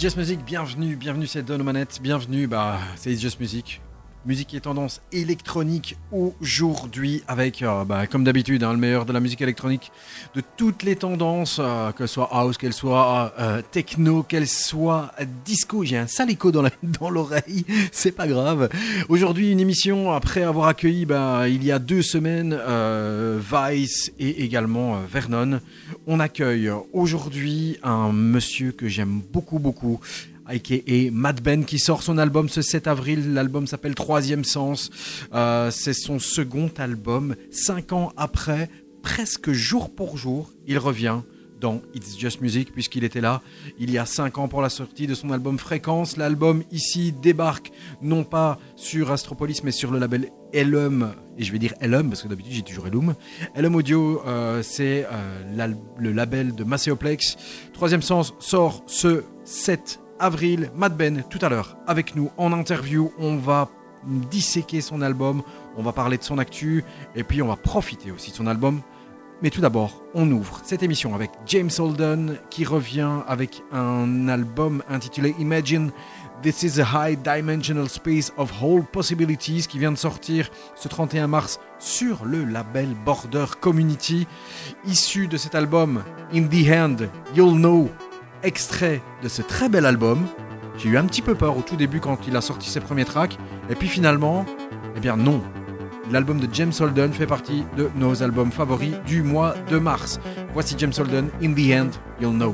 It's Just Music, bienvenue, bienvenue, c'est Don aux manettes, bienvenue, bah, c'est It's Just Music. Musique et tendance électronique aujourd'hui avec, euh, bah, comme d'habitude, hein, le meilleur de la musique électronique de toutes les tendances, euh, que ce soit house, qu'elle soit euh, techno, qu'elle soit disco. J'ai un sale écho dans la- dans l'oreille, c'est pas grave. Aujourd'hui, une émission après avoir accueilli bah, il y a deux semaines euh, Vice et également euh, Vernon. On accueille aujourd'hui un monsieur que j'aime beaucoup, beaucoup, a.k.a. Matt Ben, qui sort son album ce 7 avril. L'album s'appelle Troisième Sens. Euh, C'est son second album. Cinq ans après, presque jour pour jour, il revient dans It's Just Music, puisqu'il était là il y a 5 ans pour la sortie de son album Fréquence. L'album ici débarque non pas sur Astropolis, mais sur le label Elum, et je vais dire Elum, parce que d'habitude j'ai toujours Elum. Elum Audio, euh, c'est euh, le label de Macéoplex. Troisième Sens sort ce 7 avril. Matt Ben, tout à l'heure, avec nous en interview. On va disséquer son album, on va parler de son actu, et puis on va profiter aussi de son album. Mais tout d'abord, on ouvre cette émission avec James Holden qui revient avec un album intitulé Imagine This is a High Dimensional Space of Whole Possibilities qui vient de sortir ce 31 mars sur le label Border Community. Issu de cet album In the Hand, You'll Know, extrait de ce très bel album. J'ai eu un petit peu peur au tout début quand il a sorti ses premiers tracks, et puis finalement, eh bien non, L'album de James Holden fait partie de nos albums favoris du mois de mars. Voici James Holden, In the End, You'll Know.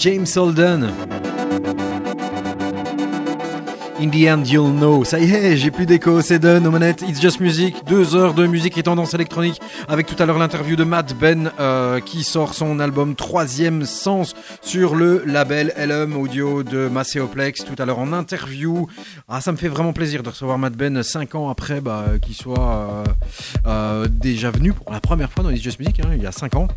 James Holden. In the end, you'll know. Ça y est, j'ai plus d'écho, c'est done aux manettes. It's Just Music, deux heures de musique et tendance électronique avec tout à l'heure l'interview de Matt Ben euh, qui sort son album Troisième Sens sur le label LM Audio de Macéoplex. Tout à l'heure en interview. Ah, ça me fait vraiment plaisir de recevoir Matt Ben cinq ans après bah, qu'il soit euh, euh, déjà venu pour la première fois dans It's Just Music, hein, il y a cinq ans.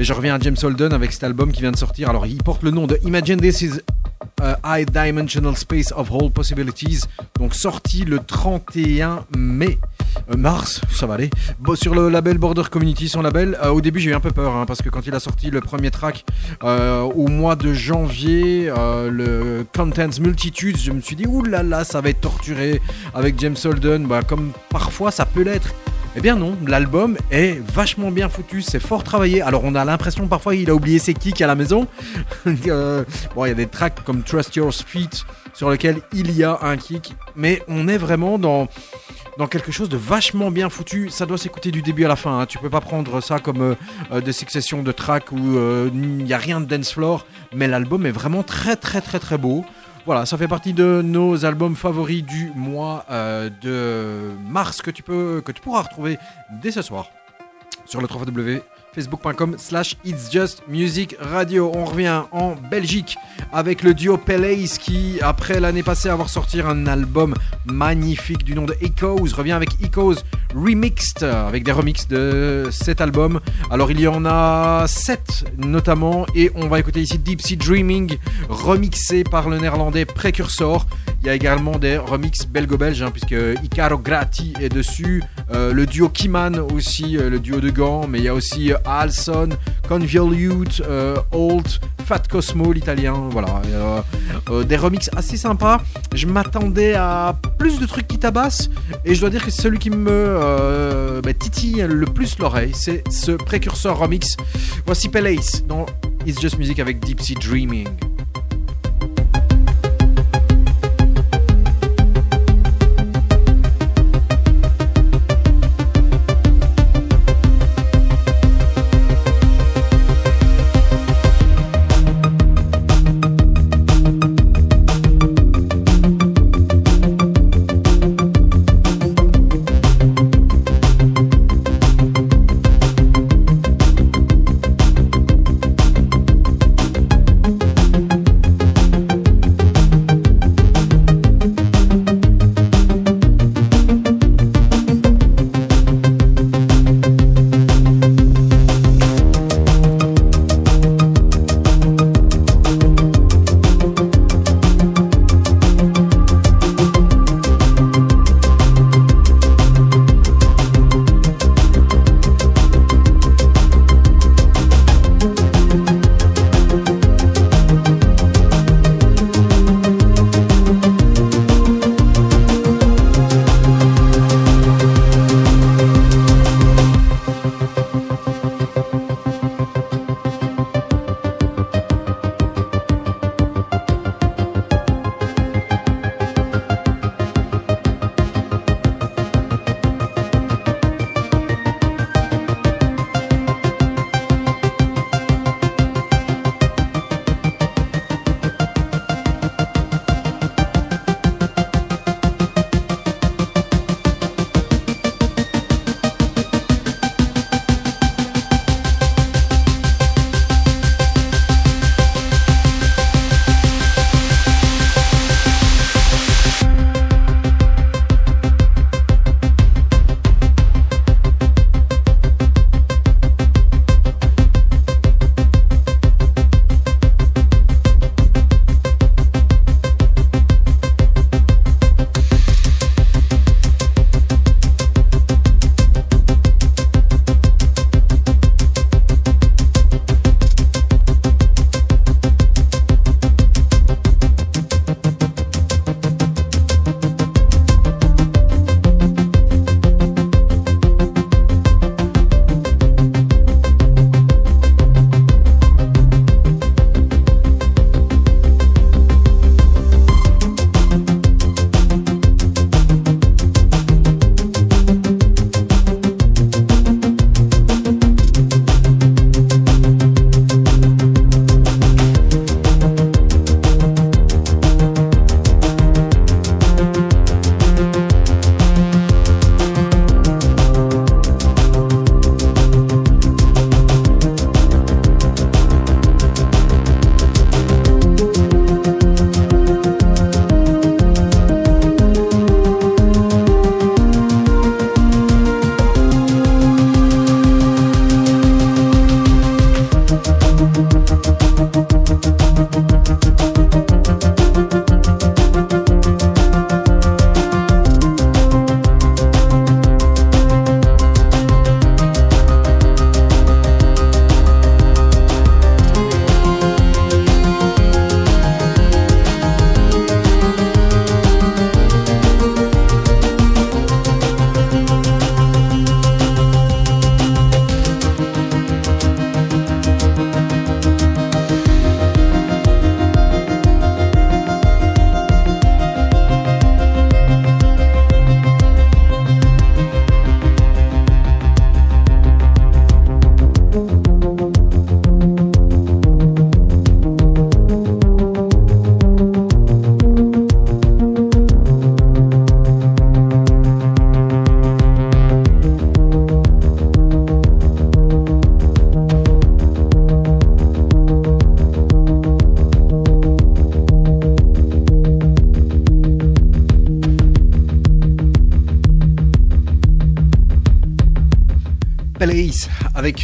Et je reviens à James Holden avec cet album qui vient de sortir. Alors, il porte le nom de Imagine This is uh, High Dimensional Space of Whole Possibilities. Donc, sorti le 31 mai. euh, mars, ça va aller. Sur le label Border Community, son label. Euh, au début, j'ai eu un peu peur hein, parce que quand il a sorti le premier track euh, au mois de janvier, euh, le Contents Multitudes, je me suis dit, là, ça va être torturé avec James Holden. Bah, comme parfois ça peut l'être. Eh bien non, l'album est vachement bien foutu, c'est fort travaillé. Alors on a l'impression parfois il a oublié ses kicks à la maison. Euh, bon, il y a des tracks comme Trust Your Feet sur lequel il y a un kick, mais on est vraiment dans quelque chose de vachement bien foutu. Ça doit s'écouter du début à la fin. hein. Tu peux pas prendre ça comme euh, euh, des successions de tracks où il n'y a rien de dance floor, mais l'album est vraiment très très très très beau. Voilà, ça fait partie de nos albums favoris du mois euh, de mars que tu pourras retrouver dès ce soir sur le www.facebook.com slash It's Just Music Radio. On revient en Belgique avec le duo Pelays qui, après l'année passée avoir sorti un album magnifique du nom de Echoes, revient avec Echoes Remixed, avec des remixes de cet album. Alors il y en a 7 notamment, et on va écouter ici Deep Sea Dreaming, remixé par le néerlandais Precursor. Il y a également des remixes belgo-belges, hein, puisque Icaro Grati est dessus, euh, le duo Kiman aussi, euh, le duo de Gand, mais il y a aussi Alson, Convolute, euh, Holt, Fat Cosmo, l'italien, voilà. Euh, euh, des remixes assez sympas. Je m'attendais à plus de trucs qui tabassent, et je dois dire que celui qui me bah, titille le plus l'oreille, c'est ce précurseur remix. Voici Pelace dans It's Just Music avec Deep Sea Dreaming.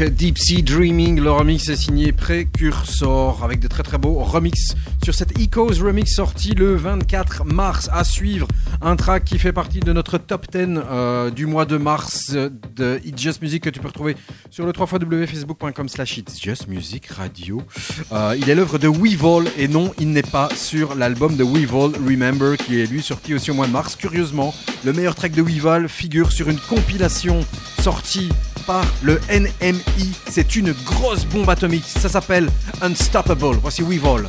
Deep Sea Dreaming. Le remix est signé Précursor avec de très très beaux remix sur cette Ecos remix sorti le 24 mars. À suivre, un track qui fait partie de notre top 10 euh, du mois de mars de It's Just Music que tu peux retrouver sur le 3 www.facebook.com slash It's Just Music Radio. Euh, il est l'œuvre de Weevil et non, il n'est pas sur l'album de Weevil Remember qui est lui sorti aussi au mois de mars. Curieusement, le meilleur track de Weevil figure sur une compilation sortie par le NMI. C'est une grosse bombe atomique. Ça s'appelle Unstoppable. Voici Weevil.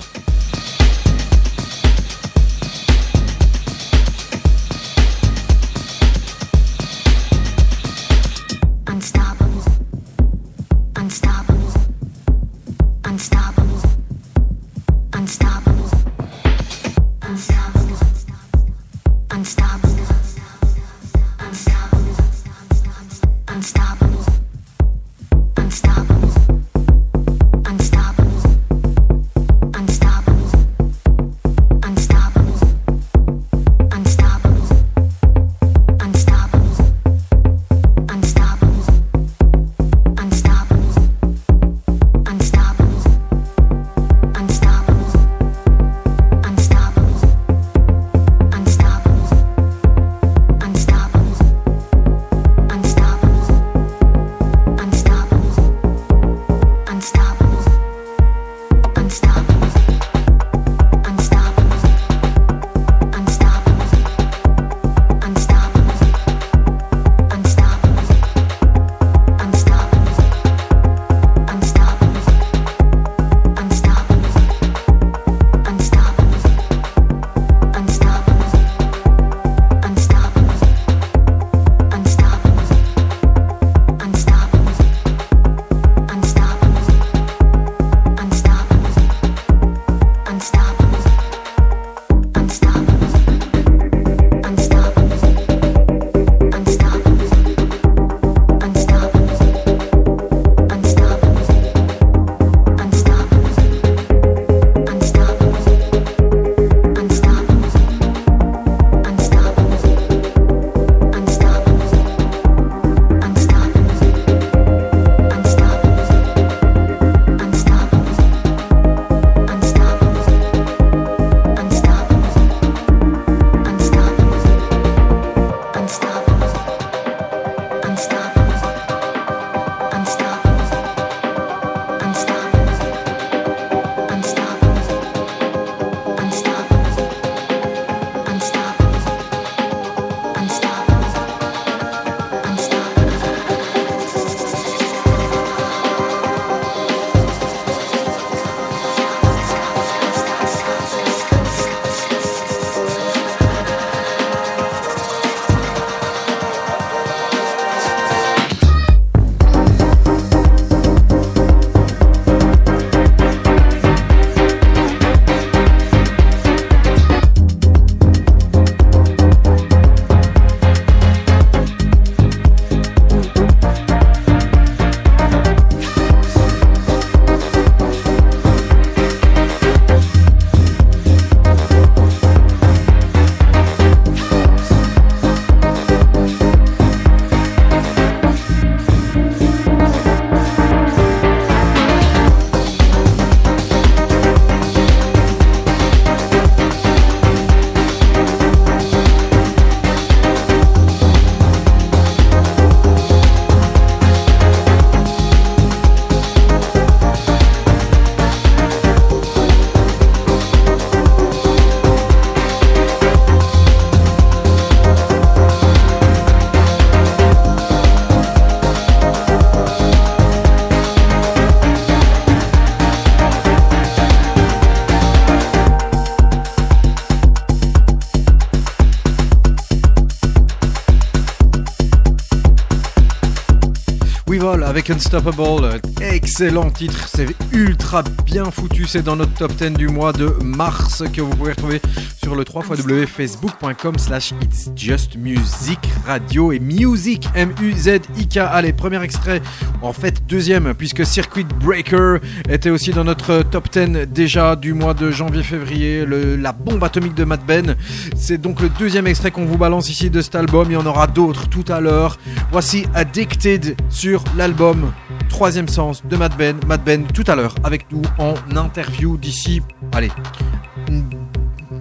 Avec Unstoppable, excellent titre, c'est ultra bien foutu, c'est dans notre top 10 du mois de mars que vous pouvez retrouver sur le 3 facebook.com slash it's just music radio et music M-U-Z-I-K. Allez, premier extrait, en fait deuxième puisque Circuit Breaker était aussi dans notre top 10 déjà du mois de janvier-février, la bombe atomique de Matt Ben. C'est donc le deuxième extrait qu'on vous balance ici de cet album, il y en aura d'autres tout à l'heure. Voici Addicted sur l'album Troisième Sens de Mad Ben. Mad Ben tout à l'heure avec nous en interview d'ici, allez,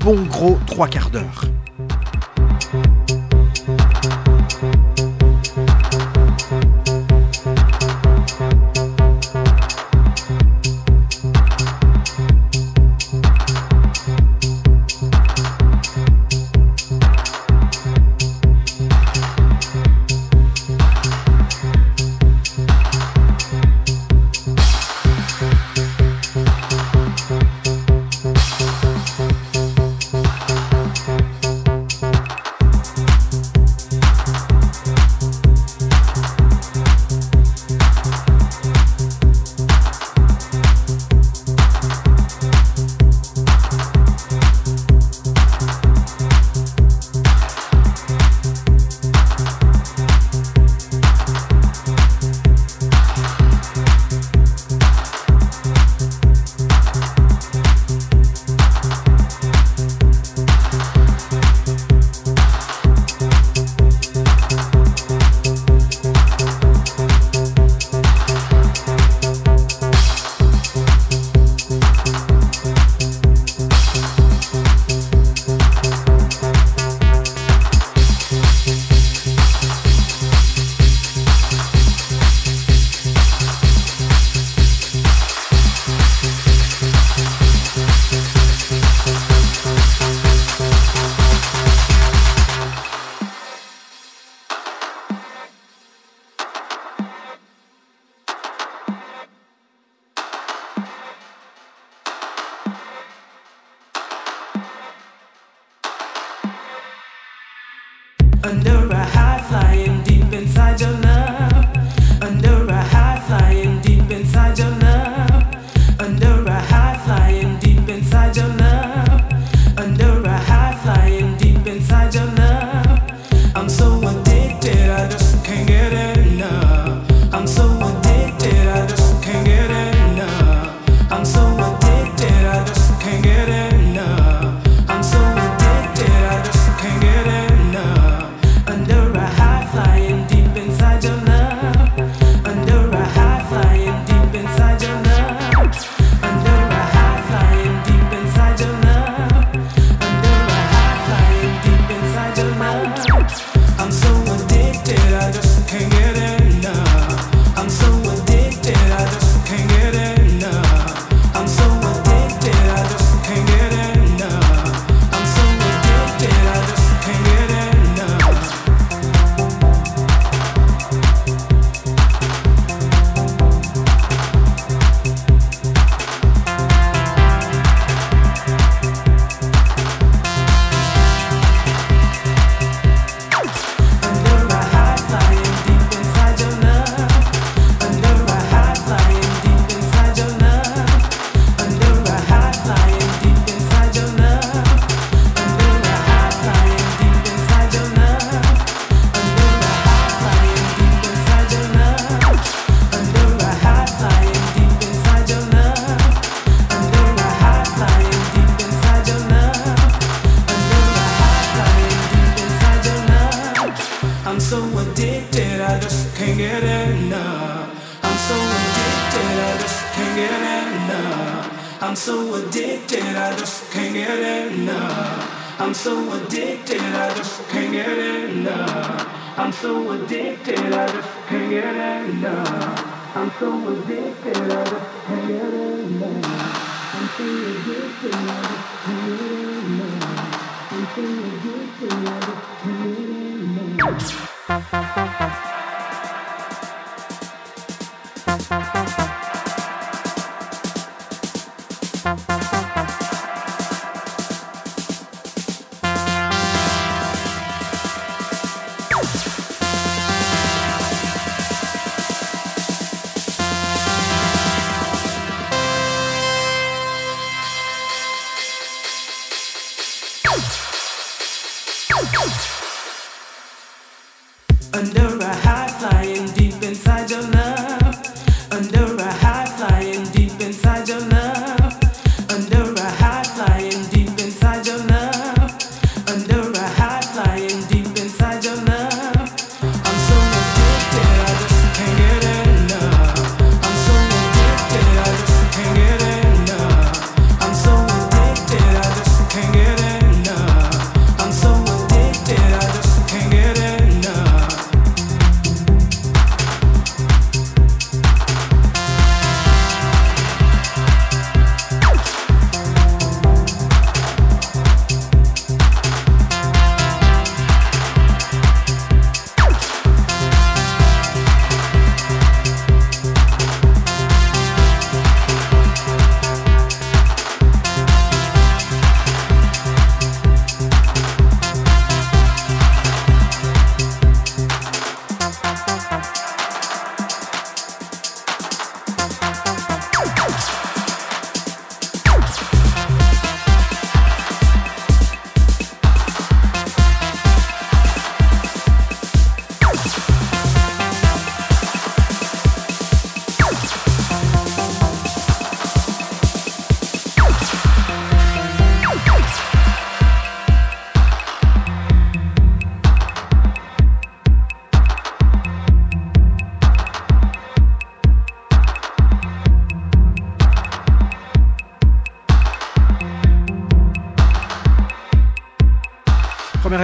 bon gros trois quarts d'heure.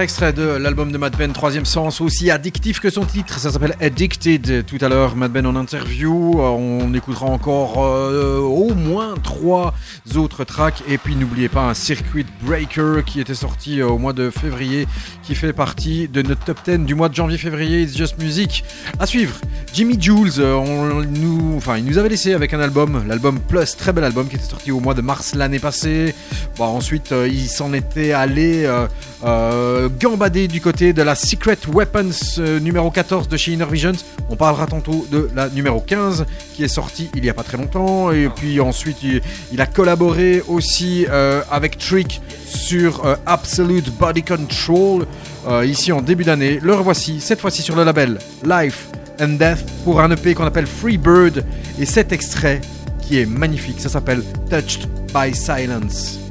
Extrait de l'album de Mad Ben, Troisième Sens, aussi addictif que son titre, ça s'appelle Addicted. Tout à l'heure, Mad Ben en interview, euh, on écoutera encore euh, au moins trois autres tracks. Et puis n'oubliez pas un Circuit Breaker qui était sorti euh, au mois de février, qui fait partie de notre top 10 du mois de janvier-février, It's Just Music. À suivre, Jimmy Jules, on, nous, enfin, il nous avait laissé avec un album, l'album Plus, très bel album qui était sorti au mois de mars l'année passée. Bon, ensuite, il s'en était allé euh, gambader du côté de la Secret Weapons euh, numéro 14 de chez Inner Visions. On parlera tantôt de la numéro 15 qui est sortie il y a pas très longtemps. Et puis ensuite, il, il a collaboré aussi euh, avec Trick sur euh, Absolute Body Control ici en début d'année. Le revoici, cette fois-ci sur le label Life and Death pour un EP qu'on appelle Free Bird. Et cet extrait qui est magnifique, ça s'appelle Touched by Silence.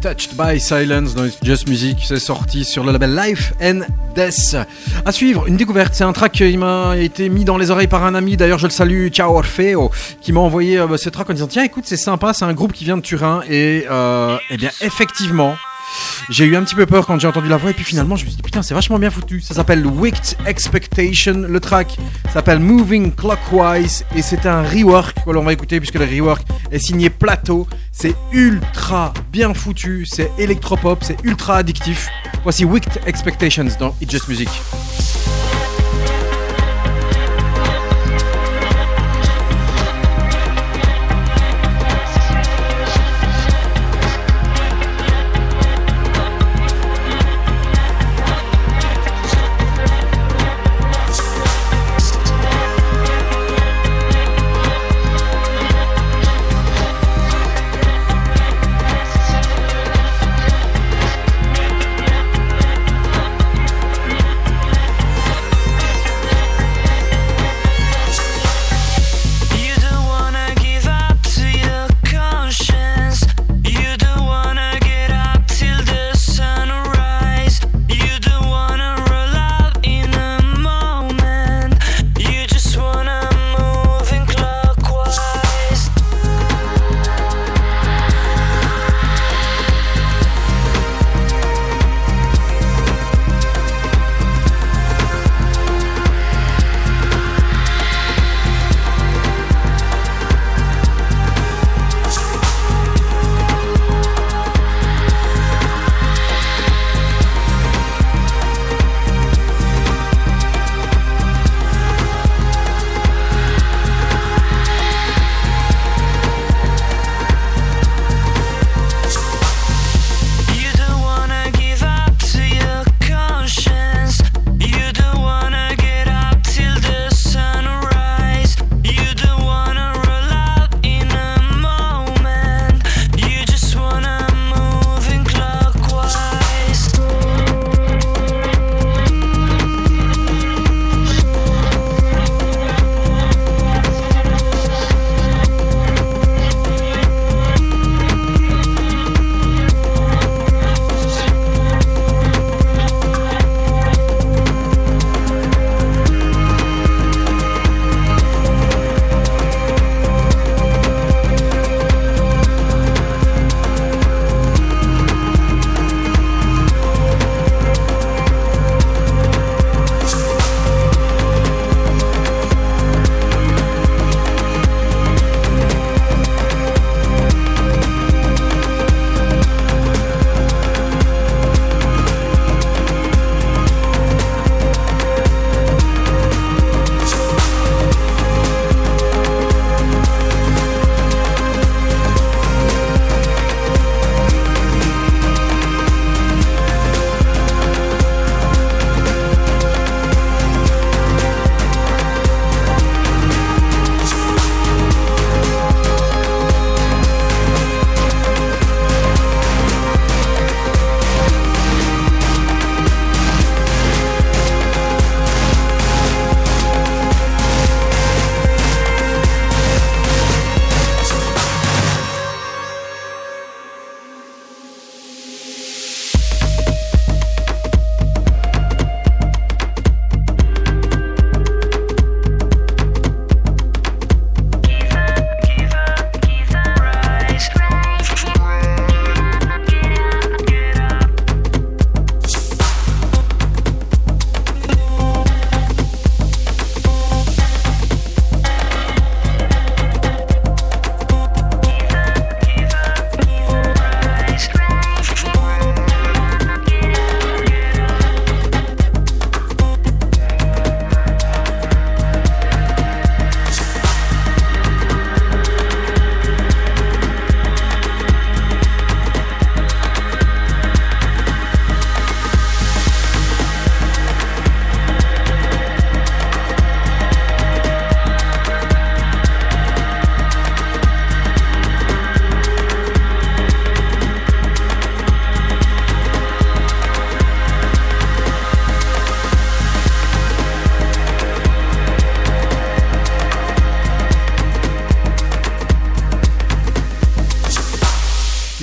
Touched by Silence dans Just Music, c'est sorti sur le label Life and Death. À suivre, une découverte, c'est un track qui m'a été mis dans les oreilles par un ami, d'ailleurs je le salue, Ciao Orfeo, qui m'a envoyé euh, ce track en disant tiens écoute c'est sympa, c'est un groupe qui vient de Turin et euh, eh bien effectivement j'ai eu un petit peu peur quand j'ai entendu la voix et puis finalement je me suis dit putain c'est vachement bien foutu. Ça s'appelle Wicked Expectation. Le track s'appelle Moving Clockwise et c'est un rework que l'on va écouter puisque le rework est signé Plateau. C'est ultra bien foutu, c'est électropop, c'est ultra addictif. Voici Wicked Expectations dans It's Just Music.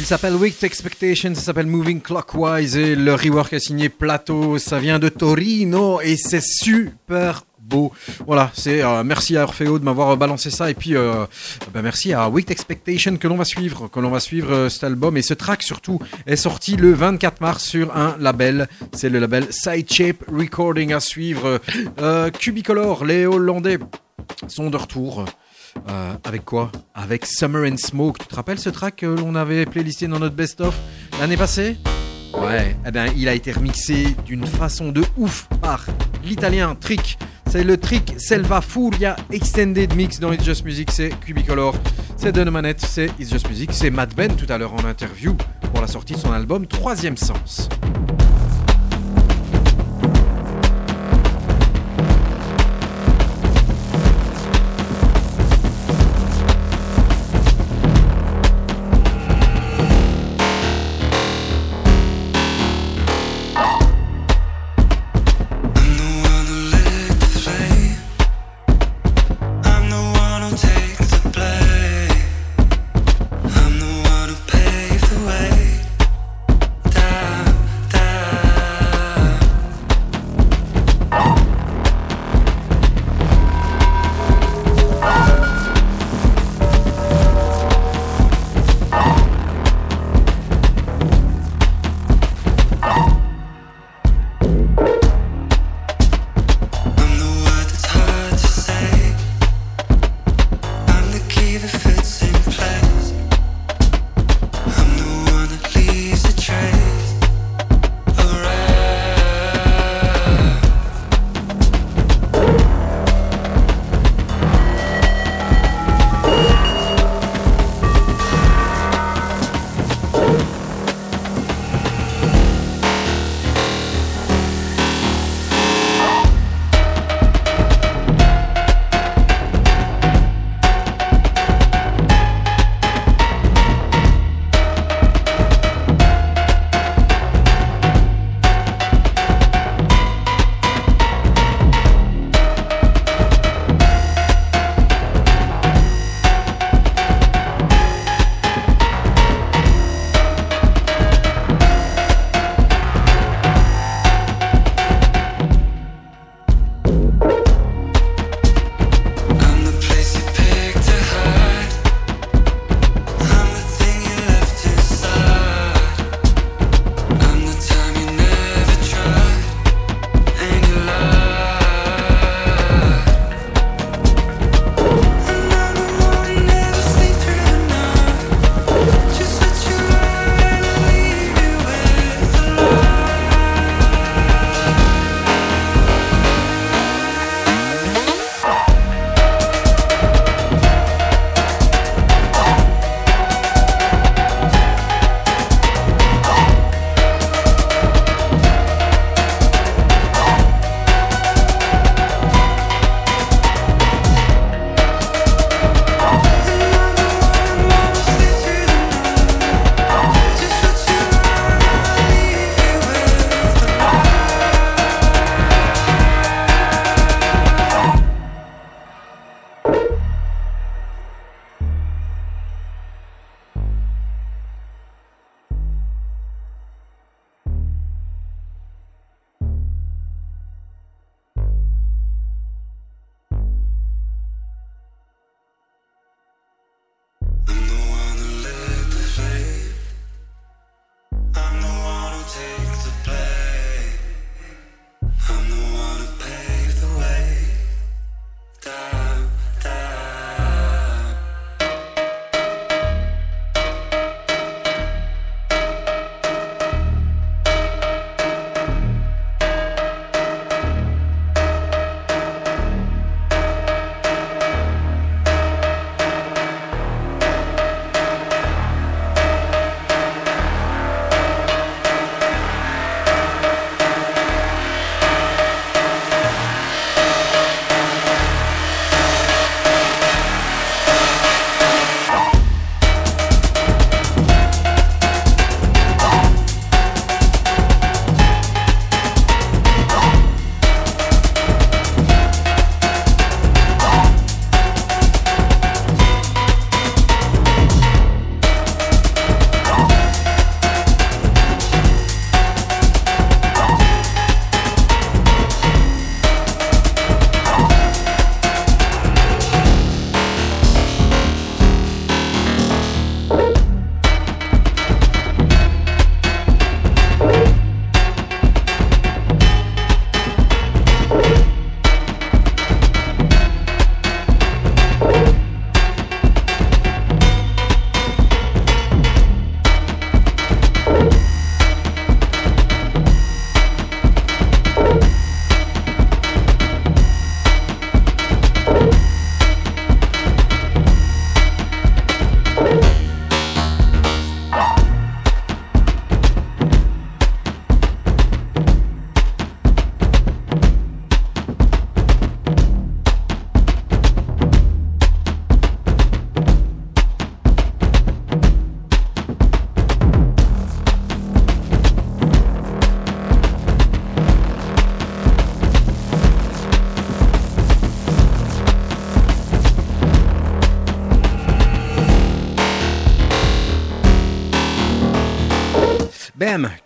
S'appelle Wicked Expectation, ça s'appelle Moving Clockwise et le rework est signé Plateau, ça vient de Torino et c'est super beau. Voilà, c'est euh, merci à Orfeo de m'avoir balancé ça et puis euh, ben, merci à Wicked Expectation que l'on va suivre, que l'on va suivre euh, cet album et ce track surtout est sorti le 24 mars sur un label, c'est le label Sideshape Recording à suivre. Euh, Cubicolor, les Hollandais sont de retour. Euh, avec quoi? Avec Summer and Smoke. Tu te rappelles ce track que l'on avait playlisté dans notre best-of l'année passée? Ouais, eh ben, il a été remixé d'une façon de ouf par l'italien Trick. C'est le Trick Selva Furia Extended Mix dans It's Just Music. C'est Cubicolor, c'est Don Manette, c'est It's Just Music. C'est Matt Ben tout à l'heure en interview pour la sortie de son album Troisième Sens.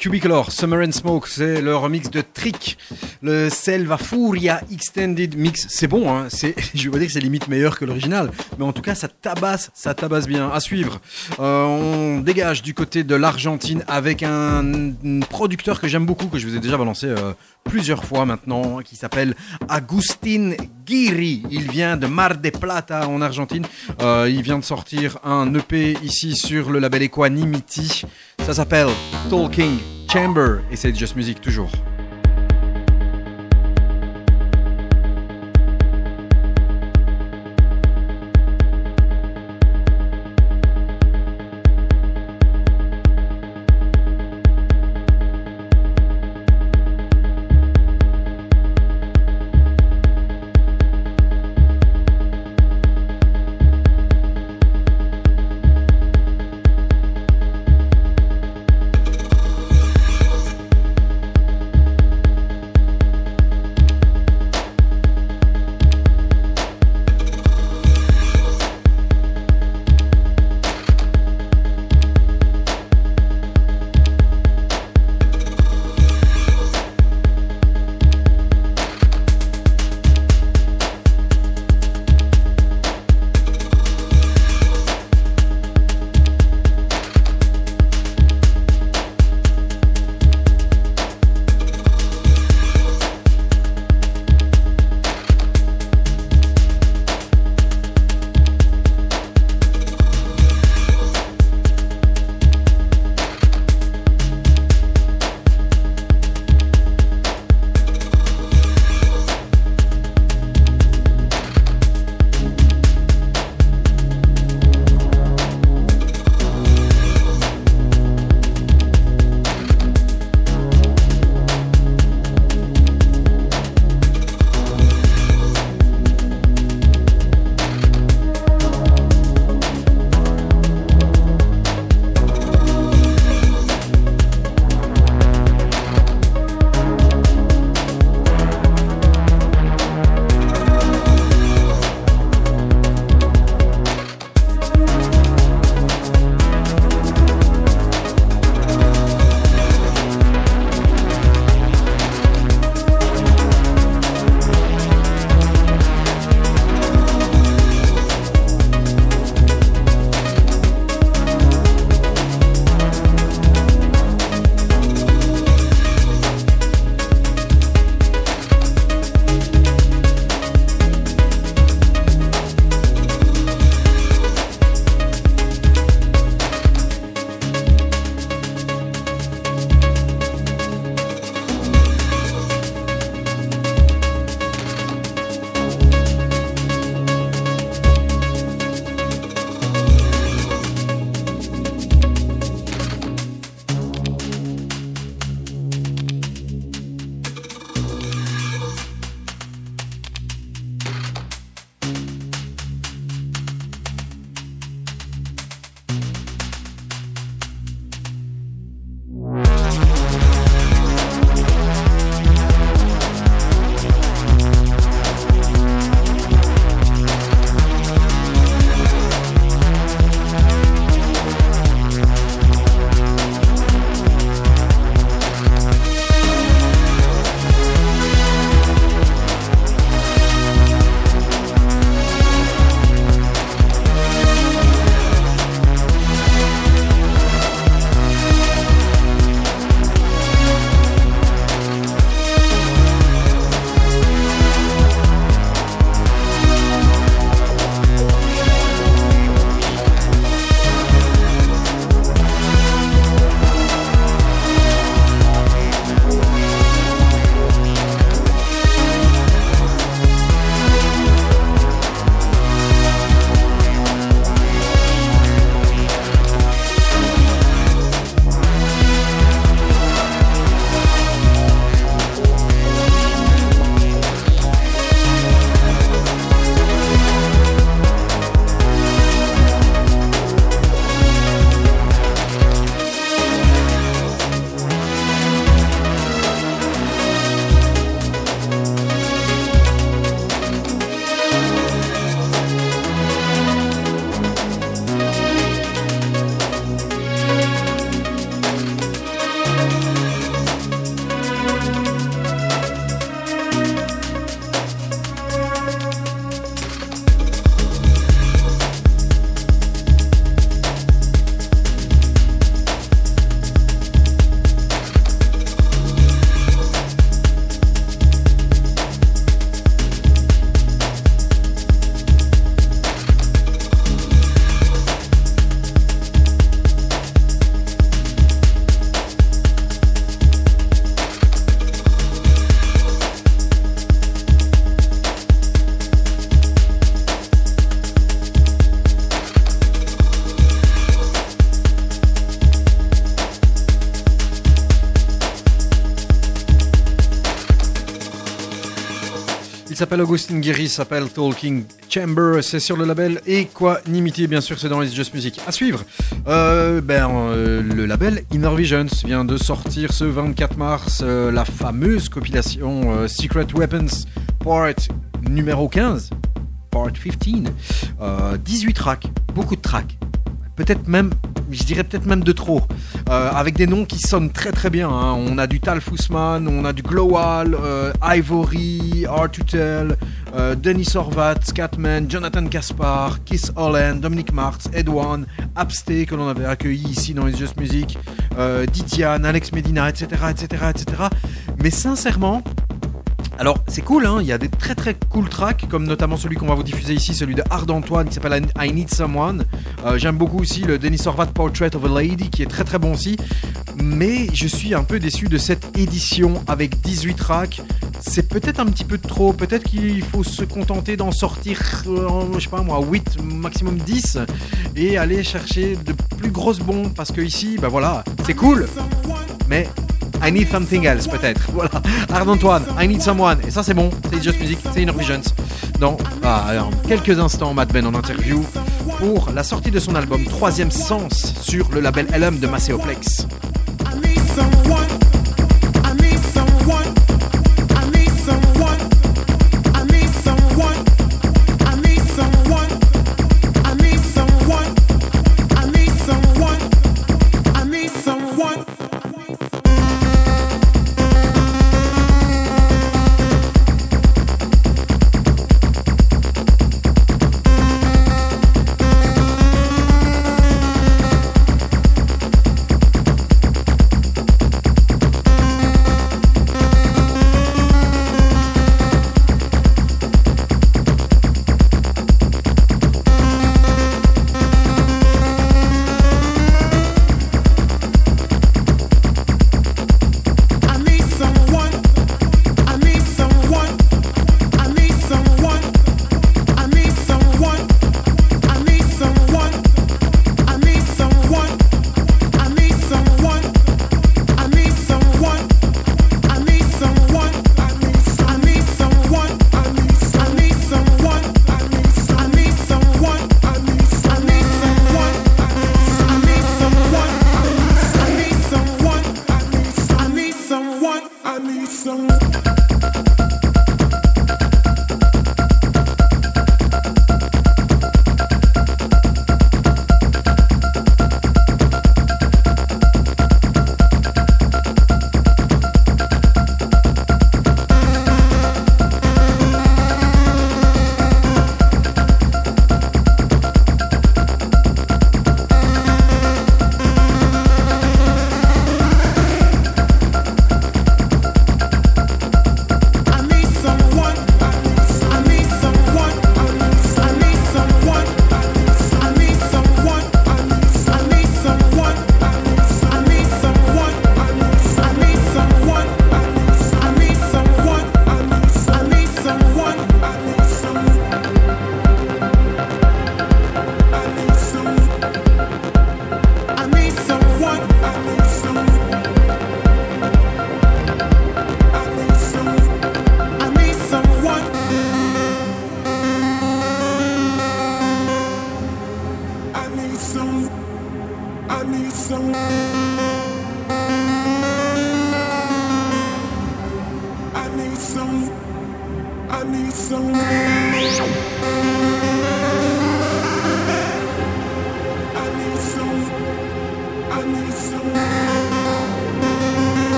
Cubicolor, Summer and Smoke, c'est le remix de Trick, le Selva Furia Extended Mix. C'est bon, hein, c'est, je pas dire que c'est limite meilleur que l'original, mais en tout cas ça tabasse, ça tabasse bien. À suivre, Euh, on dégage du côté de l'Argentine avec un, producteur que j'aime beaucoup, que je vous ai déjà balancé euh, plusieurs fois maintenant, qui s'appelle Agustin Guiri. Il vient de Mar de Plata en Argentine. Euh, il vient de sortir un EP ici sur le label Equanimity. Ça s'appelle Talking Chamber et c'est Just Music toujours. S'appelle Augustin Guéry, s'appelle Talking Chamber, c'est sur le label Equanimity, bien sûr, c'est dans les Just Music. À suivre, euh, ben, euh, le label Inner Visions vient de sortir ce 24 mars euh, la fameuse compilation Secret Weapons Part numéro 15, Part 15, euh, 18 tracks, beaucoup de tracks peut-être même, je dirais peut-être même de trop, euh, avec des noms qui sonnent très très bien. hein. On a du Tal Fussman, on a du Glowal, euh, Ivory, Art to Tell, euh, Denis Horvat, Scatman, Jonathan Caspar, Kiss Holland, Dominic Martz, Ed One, Abstay que l'on avait accueilli ici dans les Just Music, euh, Ditian, Alex Medina, etc., etc., etc. Mais sincèrement, alors c'est cool, hein, il y a des très très cool tracks, comme notamment celui qu'on va vous diffuser ici, celui de Hard Antoine qui s'appelle I Need Someone. Euh, J'aime beaucoup aussi le Denis Horvat Portrait of a Lady qui est très très bon aussi. Mais je suis un peu déçu de cette édition avec 18 tracks. C'est peut-être un petit peu trop, peut-être qu'il faut se contenter d'en sortir, euh, je sais pas moi, 8, maximum 10, et aller chercher de plus grosses bombes, parce que ici, bah voilà, c'est cool, mais I need something else peut-être. Voilà. Hard Antoine, I need someone. Et ça c'est bon, c'est Just Music, c'est Inner Visions. Dans ah, quelques instants, Matt Ben en interview pour la sortie de son album Troisième Sens sur le label LM de Macéoplex.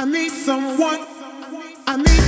I need someone. I need.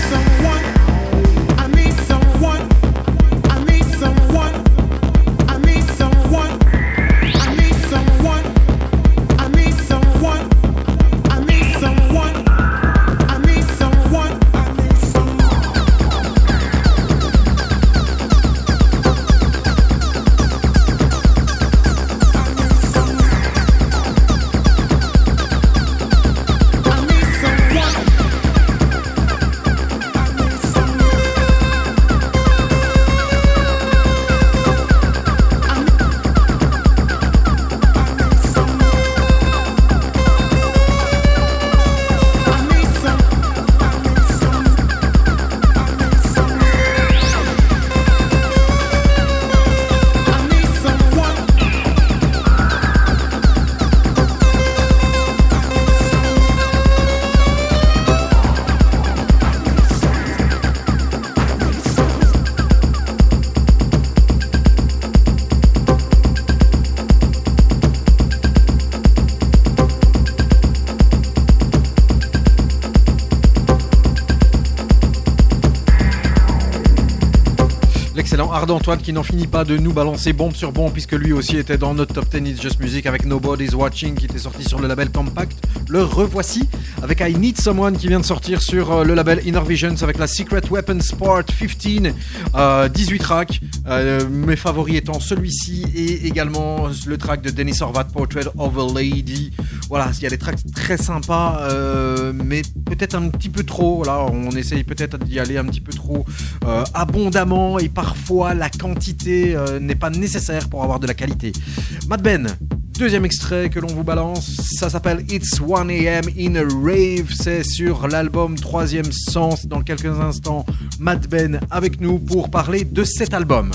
Antoine qui n'en finit pas de nous balancer bombe sur bombe puisque lui aussi était dans notre top 10 It's Just Music avec Nobody's Watching qui était sorti sur le label Compact. Le revoici avec I Need Someone qui vient de sortir sur euh, le label Inner Visions avec la Secret Weapon Sport 15, euh, 18 tracks. Euh, mes favoris étant celui-ci et également le track de Dennis Horvath Portrait of a Lady. Voilà, il y a des tracks très sympas, euh, mais peut-être un petit peu trop. Là, on essaye peut-être d'y aller un petit peu trop euh, abondamment et parfois la quantité euh, n'est pas nécessaire pour avoir de la qualité. Mad Ben. Deuxième extrait que l'on vous balance, ça s'appelle It's 1am in a Rave, c'est sur l'album Troisième Sens. Dans quelques instants, Mad Ben avec nous pour parler de cet album.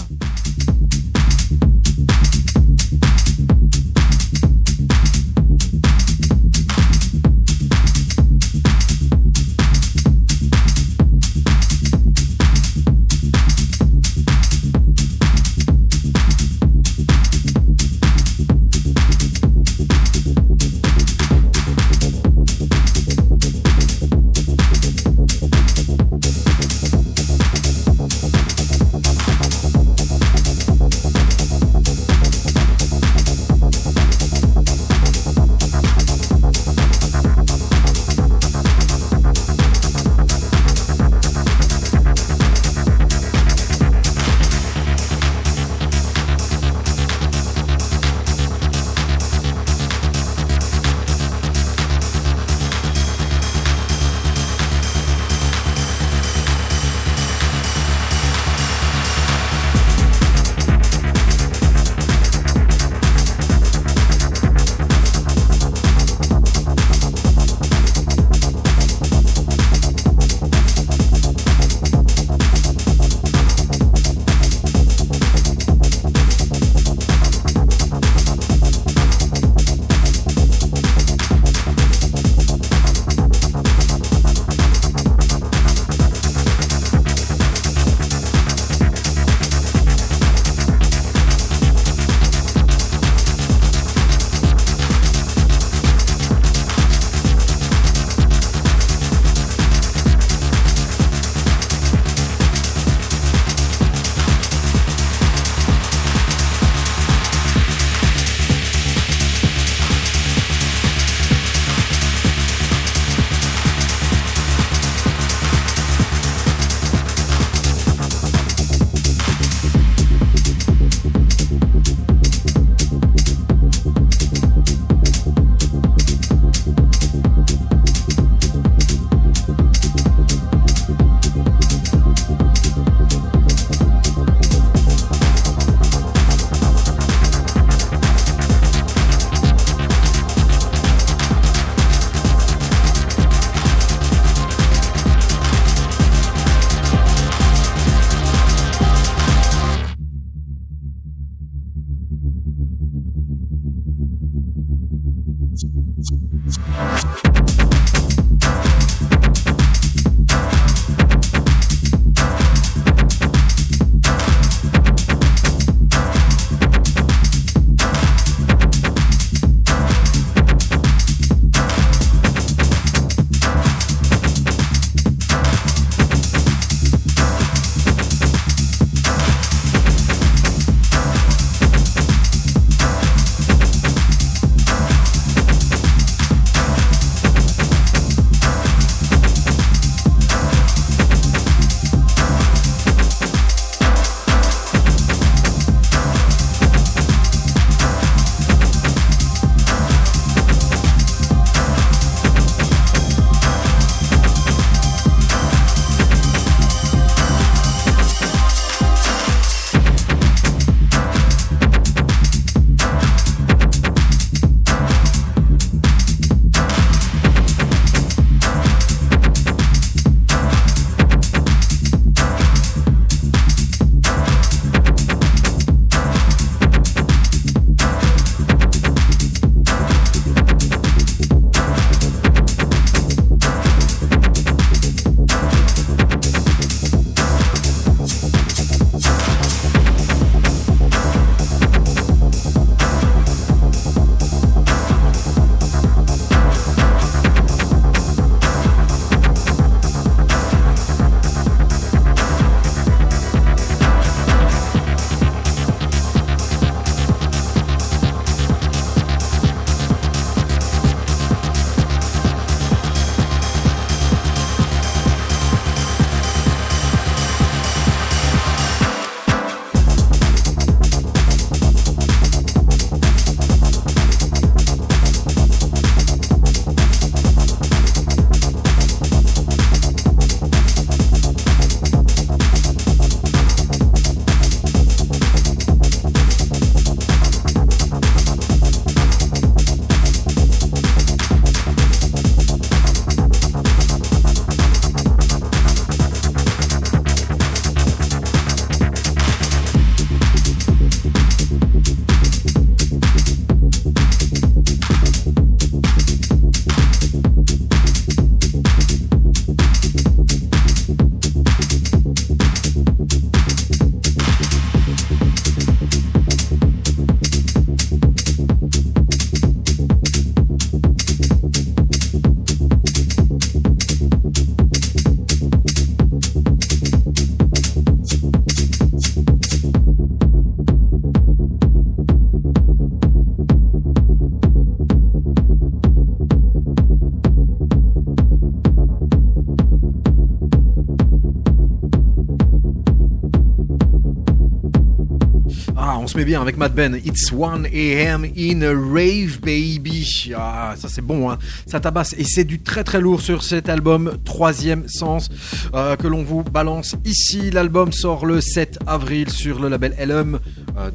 Avec Mad Ben. It's 1 a.m. in a rave, baby. Ah, ça c'est bon, hein. Ça tabasse et c'est du très très lourd sur cet album, Troisième Sens, euh, que l'on vous balance ici. L'album sort le 7 avril sur le label LM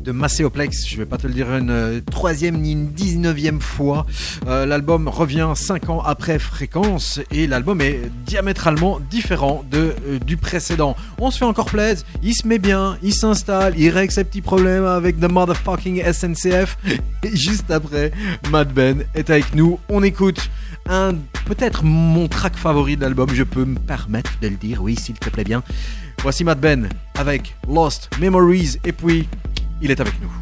de Macéoplex. Je vais pas te le dire une euh, troisième ni une dix-neuvième fois. Euh, l'album revient 5 ans après Fréquence et l'album est diamétralement différent de, euh, du précédent. On se fait encore plaisir, il se met bien, il s'installe, il règle ses petits problèmes avec The Motherfucking SNCF. Et juste après, Mad Ben est avec nous. On écoute un peut-être mon track favori de l'album, je peux me permettre de le dire, oui, s'il te plaît bien. Voici Mad Ben avec Lost Memories et puis il est avec nous.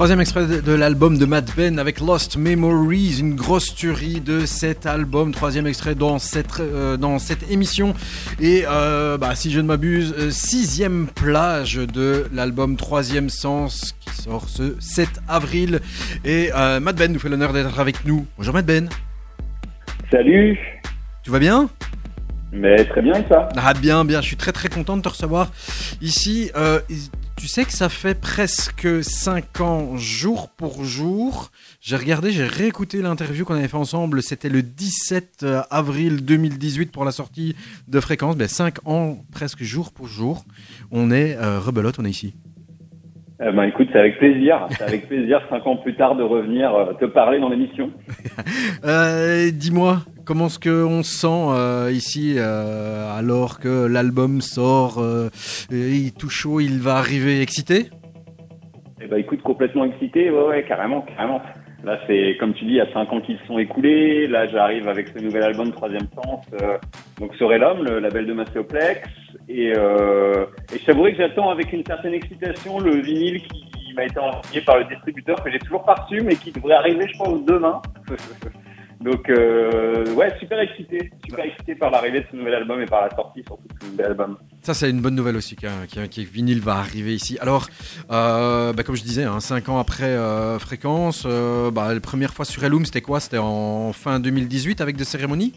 Troisième extrait de, l'album de Matt Ben avec Lost Memories, une grosse tuerie de cet album. Troisième extrait dans cette, euh, dans cette émission. Et euh, bah, si je ne m'abuse, euh, sixième plage de l'album Troisième Sens qui sort ce 7 avril. Et euh, Matt Ben nous fait l'honneur d'être avec nous. Bonjour Matt Ben, Salut tu vas bien? Mais très bien et ça Ah bien, bien, je suis très très content de te recevoir ici. Euh, sais que ça fait presque 5 ans, jour pour jour. J'ai regardé, j'ai réécouté l'interview qu'on avait fait ensemble. C'était le 17 avril 2018 pour la sortie de Fréquence. Ben, 5 ans, presque jour pour jour. On est euh, rebelote, on est ici. Eh ben écoute, c'est avec plaisir, c'est avec plaisir cinq ans plus tard de revenir euh, te parler dans l'émission. Euh, Dis-moi, comment est-ce qu'on se sent euh, ici euh, alors que l'album sort euh, et Il est tout chaud, il va arriver excité? Eh ben écoute, complètement excité, ouais ouais, carrément, carrément. Là c'est comme tu dis, il y a cinq ans qui se sont écoulés. Là j'arrive avec ce nouvel album Troisième Sens, euh, donc Serait l'homme, le label de Masséoplex. Et, euh, et je t'avouerai que j'attends avec une certaine excitation le vinyle qui m'a été envoyé par le distributeur que j'ai toujours pas reçu, mais qui devrait arriver je pense demain. Donc euh, ouais, super excité, super excité par l'arrivée de ce nouvel album et par la sortie surtout de ce nouvel album. Ça, c'est une bonne nouvelle aussi, qu'un qu'un- qu'un vinyle va arriver ici. Alors, euh, bah, comme je disais, 5 ans après euh, Fréquence, bah, la première fois sur Elum, c'était quoi? C'était en fin 2018 avec des cérémonies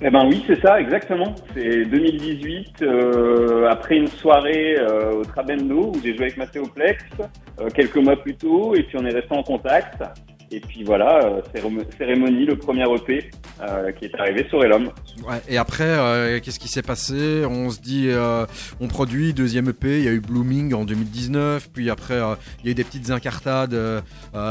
Eh ben oui, c'est ça, exactement. C'est 2018, euh, après une soirée euh, au Trabendo où j'ai joué avec Mathéoplex euh, quelques mois plus tôt, et puis on est resté en contact. Et puis voilà, euh, cérémo- cérémonie, le premier EP euh, qui est arrivé sur Elom. Ouais, et après, euh, qu'est-ce qui s'est passé? On se dit, on produit, deuxième EP, il y a eu Blooming en 2019, puis après, il y a eu des petites incartades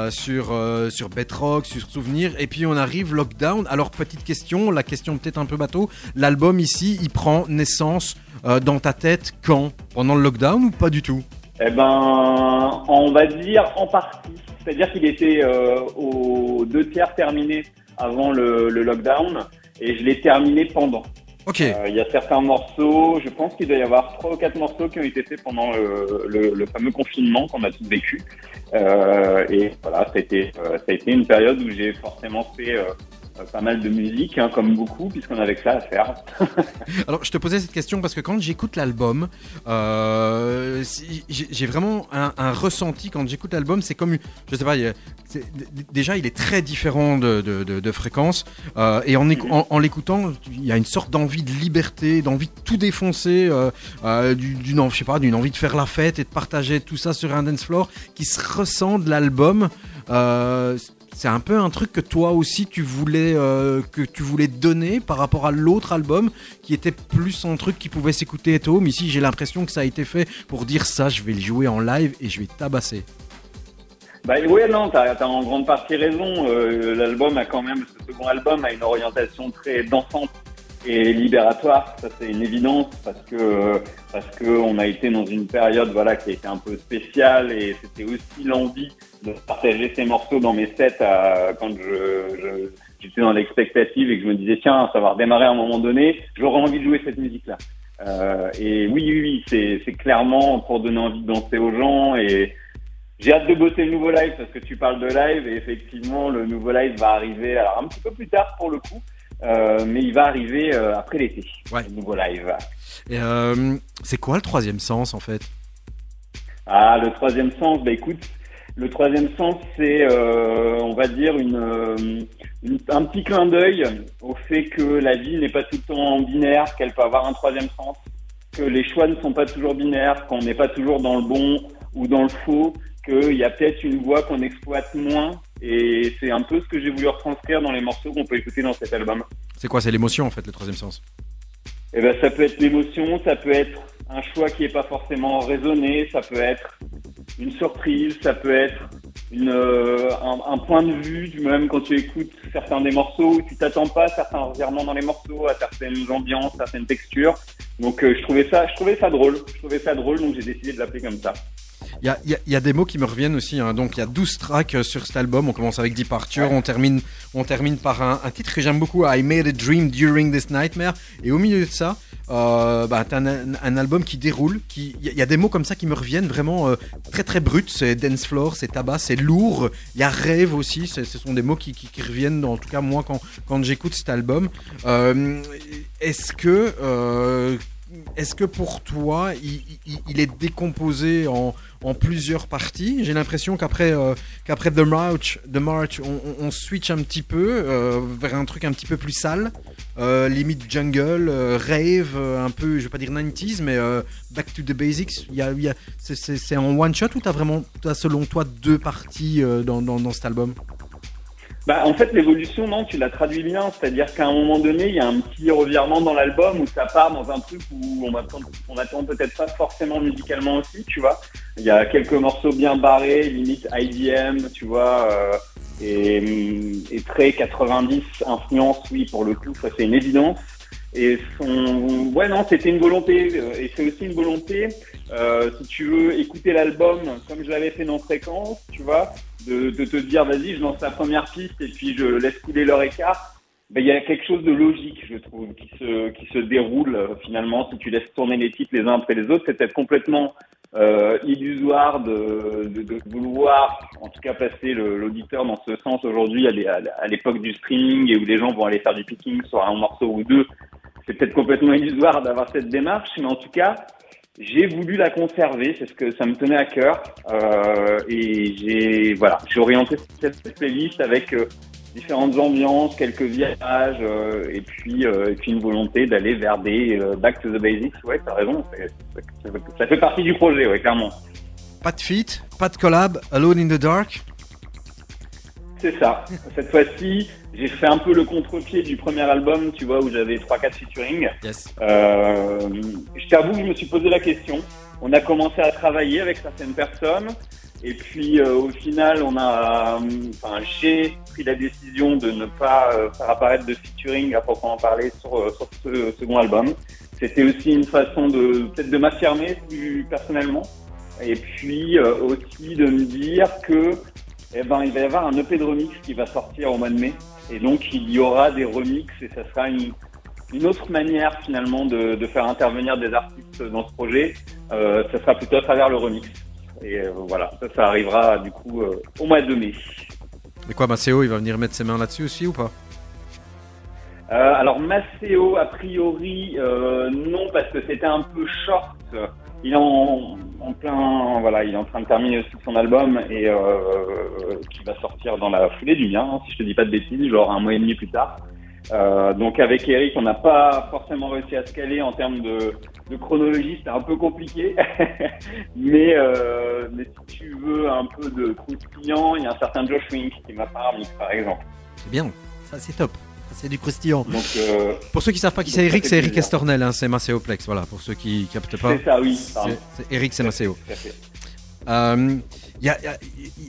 sur, sur Bedrock, sur Souvenir, et puis on arrive, Lockdown. Alors, petite question, la question peut-être un peu bateau, l'album ici, il prend naissance dans ta tête quand? Pendant le lockdown ou pas du tout? Eh ben, on va dire en partie. C'est-à-dire qu'il était euh, aux deux tiers terminé avant le, le lockdown, et je l'ai terminé pendant. Ok, Euh, Il y a certains morceaux, je pense qu'il doit y avoir trois ou quatre morceaux qui ont été faits pendant le, le- le fameux confinement qu'on a tous vécu. Euh, et voilà, ça a, été, euh, ça a été une période où j'ai forcément fait euh, euh, pas mal de musique, hein, comme beaucoup, puisqu'on avait que ça à faire. Alors, je te posais cette question parce que quand j'écoute l'album, euh, j'ai vraiment un, ressenti quand j'écoute l'album. C'est comme, je sais pas, déjà il est très différent de, fréquence euh, et en, en, l'écoutant, il y a une sorte d'envie de liberté, d'envie de tout défoncer, euh, euh, du- d'une, je sais pas, d'une envie de faire la fête et de partager tout ça sur un dance floor qui se ressent de l'album. C'est un peu un truc que toi aussi tu voulais euh, que tu voulais donner par rapport à l'autre album qui était plus un truc qui pouvait s'écouter et tout. Mais ici j'ai l'impression que ça a été fait pour dire ça, je vais le jouer en live et je vais tabasser. Bah ouais, non, t'as as en grande partie raison. Euh, L'album a quand même, ce second album a une orientation très dansante et libératoire. Ça c'est une évidence parce que euh, parce que on a été dans une période voilà qui a été un peu spéciale et c'était aussi l'envie de partager ces morceaux dans mes sets quand je- j'étais dans l'expectative et que je me disais tiens ça va redémarrer à un moment donné. J'aurais envie de jouer cette musique là. Euh, et oui oui oui c'est c'est clairement pour donner envie de danser aux gens et j'ai hâte de bosser le nouveau live parce que tu parles de live et effectivement le nouveau live va arriver alors un petit peu plus tard pour le coup, euh, mais il va arriver euh, après l'été. Ouais. Le nouveau live. Et euh, c'est quoi le troisième sens en fait? Ah le troisième sens, bah écoute, le troisième sens c'est on va dire une, une- un petit clin d'œil au fait que la vie n'est pas tout le temps binaire, qu'elle peut avoir un troisième sens, que les choix ne sont pas toujours binaires, qu'on n'est pas toujours dans le bon ou dans le faux, qu'il y a peut-être une voix qu'on exploite moins. Et c'est un peu ce que j'ai voulu retranscrire dans les morceaux qu'on peut écouter dans cet album. C'est quoi C'est l'émotion en fait, le troisième sens? Et ben, ça peut être l'émotion, ça peut être un choix qui est pas forcément raisonné, ça peut être une surprise, ça peut être une, euh, un, un point de vue, du même quand tu écoutes certains des morceaux, où tu t'attends pas à certains revirements dans les morceaux, à certaines ambiances, certaines textures. Donc euh, je trouvais ça, je trouvais ça drôle, je trouvais ça drôle, donc j'ai décidé de l'appeler comme ça. Il y a, y y des mots qui me reviennent aussi. hein. Donc il y a 12 tracks euh, sur cet album. On commence avec Departure, on termine, on termine par un, un titre que j'aime beaucoup, I Made a Dream During This Nightmare. Et au milieu de ça, euh, bah, t'as un, un album qui déroule. Il y, a- il y a des mots comme ça qui me reviennent vraiment euh, très très bruts. C'est dance floor, c'est tabac, c'est lourd. Il y a rêve aussi. Ce sont des mots qui, qui- qui reviennent, en tout cas moi quand, quand j'écoute cet album. Euh, Est-ce que est-ce que pour toi, il, est décomposé en, plusieurs parties? J'ai l'impression qu'après euh, qu'après The March, The March on, switch un petit peu euh, vers un truc un petit peu plus sale, euh, limite jungle, euh, rave, un peu, je vais pas dire 90s, mais back to the basics. Y a, y a- c'est- en one shot ou t'as vraiment, t'as selon toi deux parties dans, dans cet album? Bah, en fait, l'évolution, non, tu l'as traduit bien. C'est-à-dire qu'à un moment donné, il y a un petit revirement dans l'album où ça part dans un truc où on attend, on peut-être pas forcément musicalement aussi, tu vois. Il y a quelques morceaux bien barrés, limite IDM, tu vois, euh, et, et très 90 influence, oui, pour le coup, ça c'est une évidence. Et son, ouais, non, c'était une volonté, euh, et c'est aussi une volonté, euh, si tu veux écouter l'album comme je l'avais fait dans Fréquence, tu vois, de, te dire, vas-y, je lance la première piste et puis je laisse couler leur écart. Ben, il y a quelque chose de logique, je trouve, qui se, qui se déroule euh, finalement si tu laisses tourner les titres les uns après les autres. C'est peut-être complètement euh, illusoire de, de, vouloir, en tout cas, le- l'auditeur dans ce sens aujourd'hui à l'époque du streaming et où les gens vont aller faire du picking sur un morceau ou deux. C'est peut-être complètement illusoire d'avoir cette démarche, mais en tout cas, j'ai voulu la conserver, c'est ce que ça me tenait à cœur, euh, et j'ai voilà, j'ai orienté cette playlist avec euh, différentes ambiances, quelques virages, euh, et puis euh, et puis une volonté d'aller vers des euh, back to the basics. Ouais, t'as raison, ça fait partie du projet, ouais, clairement. Pas de feat, pas de collab, Alone in the Dark? C'est ça. Cette fois-ci, j'ai fait un peu le contre-pied du premier album, tu vois, où j'avais 3-4 featuring. Yes. Euh, je t'avoue que je me suis posé la question. On a commencé à travailler avec certaines personnes. Et puis euh, au final, on a, enfin, j'ai pris la décision de ne pas euh, faire apparaître de featuring à proprement parler sur, sur ce second album. C'était aussi une façon de peut-être de m'affirmer plus personnellement, et puis euh, aussi de me dire que eh ben il va y avoir un EP de remix qui va sortir au mois de mai, et donc il y aura des remixes et ça sera une une autre manière finalement de, de faire intervenir des artistes dans ce projet, euh, ça sera plutôt à travers le remix. Et euh, voilà, ça, ça arrivera du coup euh, au mois de mai. Et quoi, Maceo, il va venir mettre ses mains là-dessus aussi ou pas? Euh, alors Maceo, a priori, non, parce que c'était un peu short. Il est en, en plein, voilà, il est en train de terminer aussi son album et euh, qui va sortir dans la foulée du mien, hein, si je te dis pas de bêtises, genre un mois et demi plus tard. Euh, donc avec Eric, on n'a pas forcément réussi à se caler en termes de, chronologie, c'était un peu compliqué. mais, euh, mais si tu veux un peu de croustillant, il y a un certain Josh Wink qui m'a pas remix, par exemple. C'est bien, ça c'est top. C'est du croustillant. Donc euh, Pour ceux qui savent pas qui c'est Eric, c'est Eric. Estornel, hein, c'est Maceo Plex. Voilà, pour ceux qui captent pas. c'est ça, oui. C'est Eric, c'est à fait. Euh, Il y, a, il y a-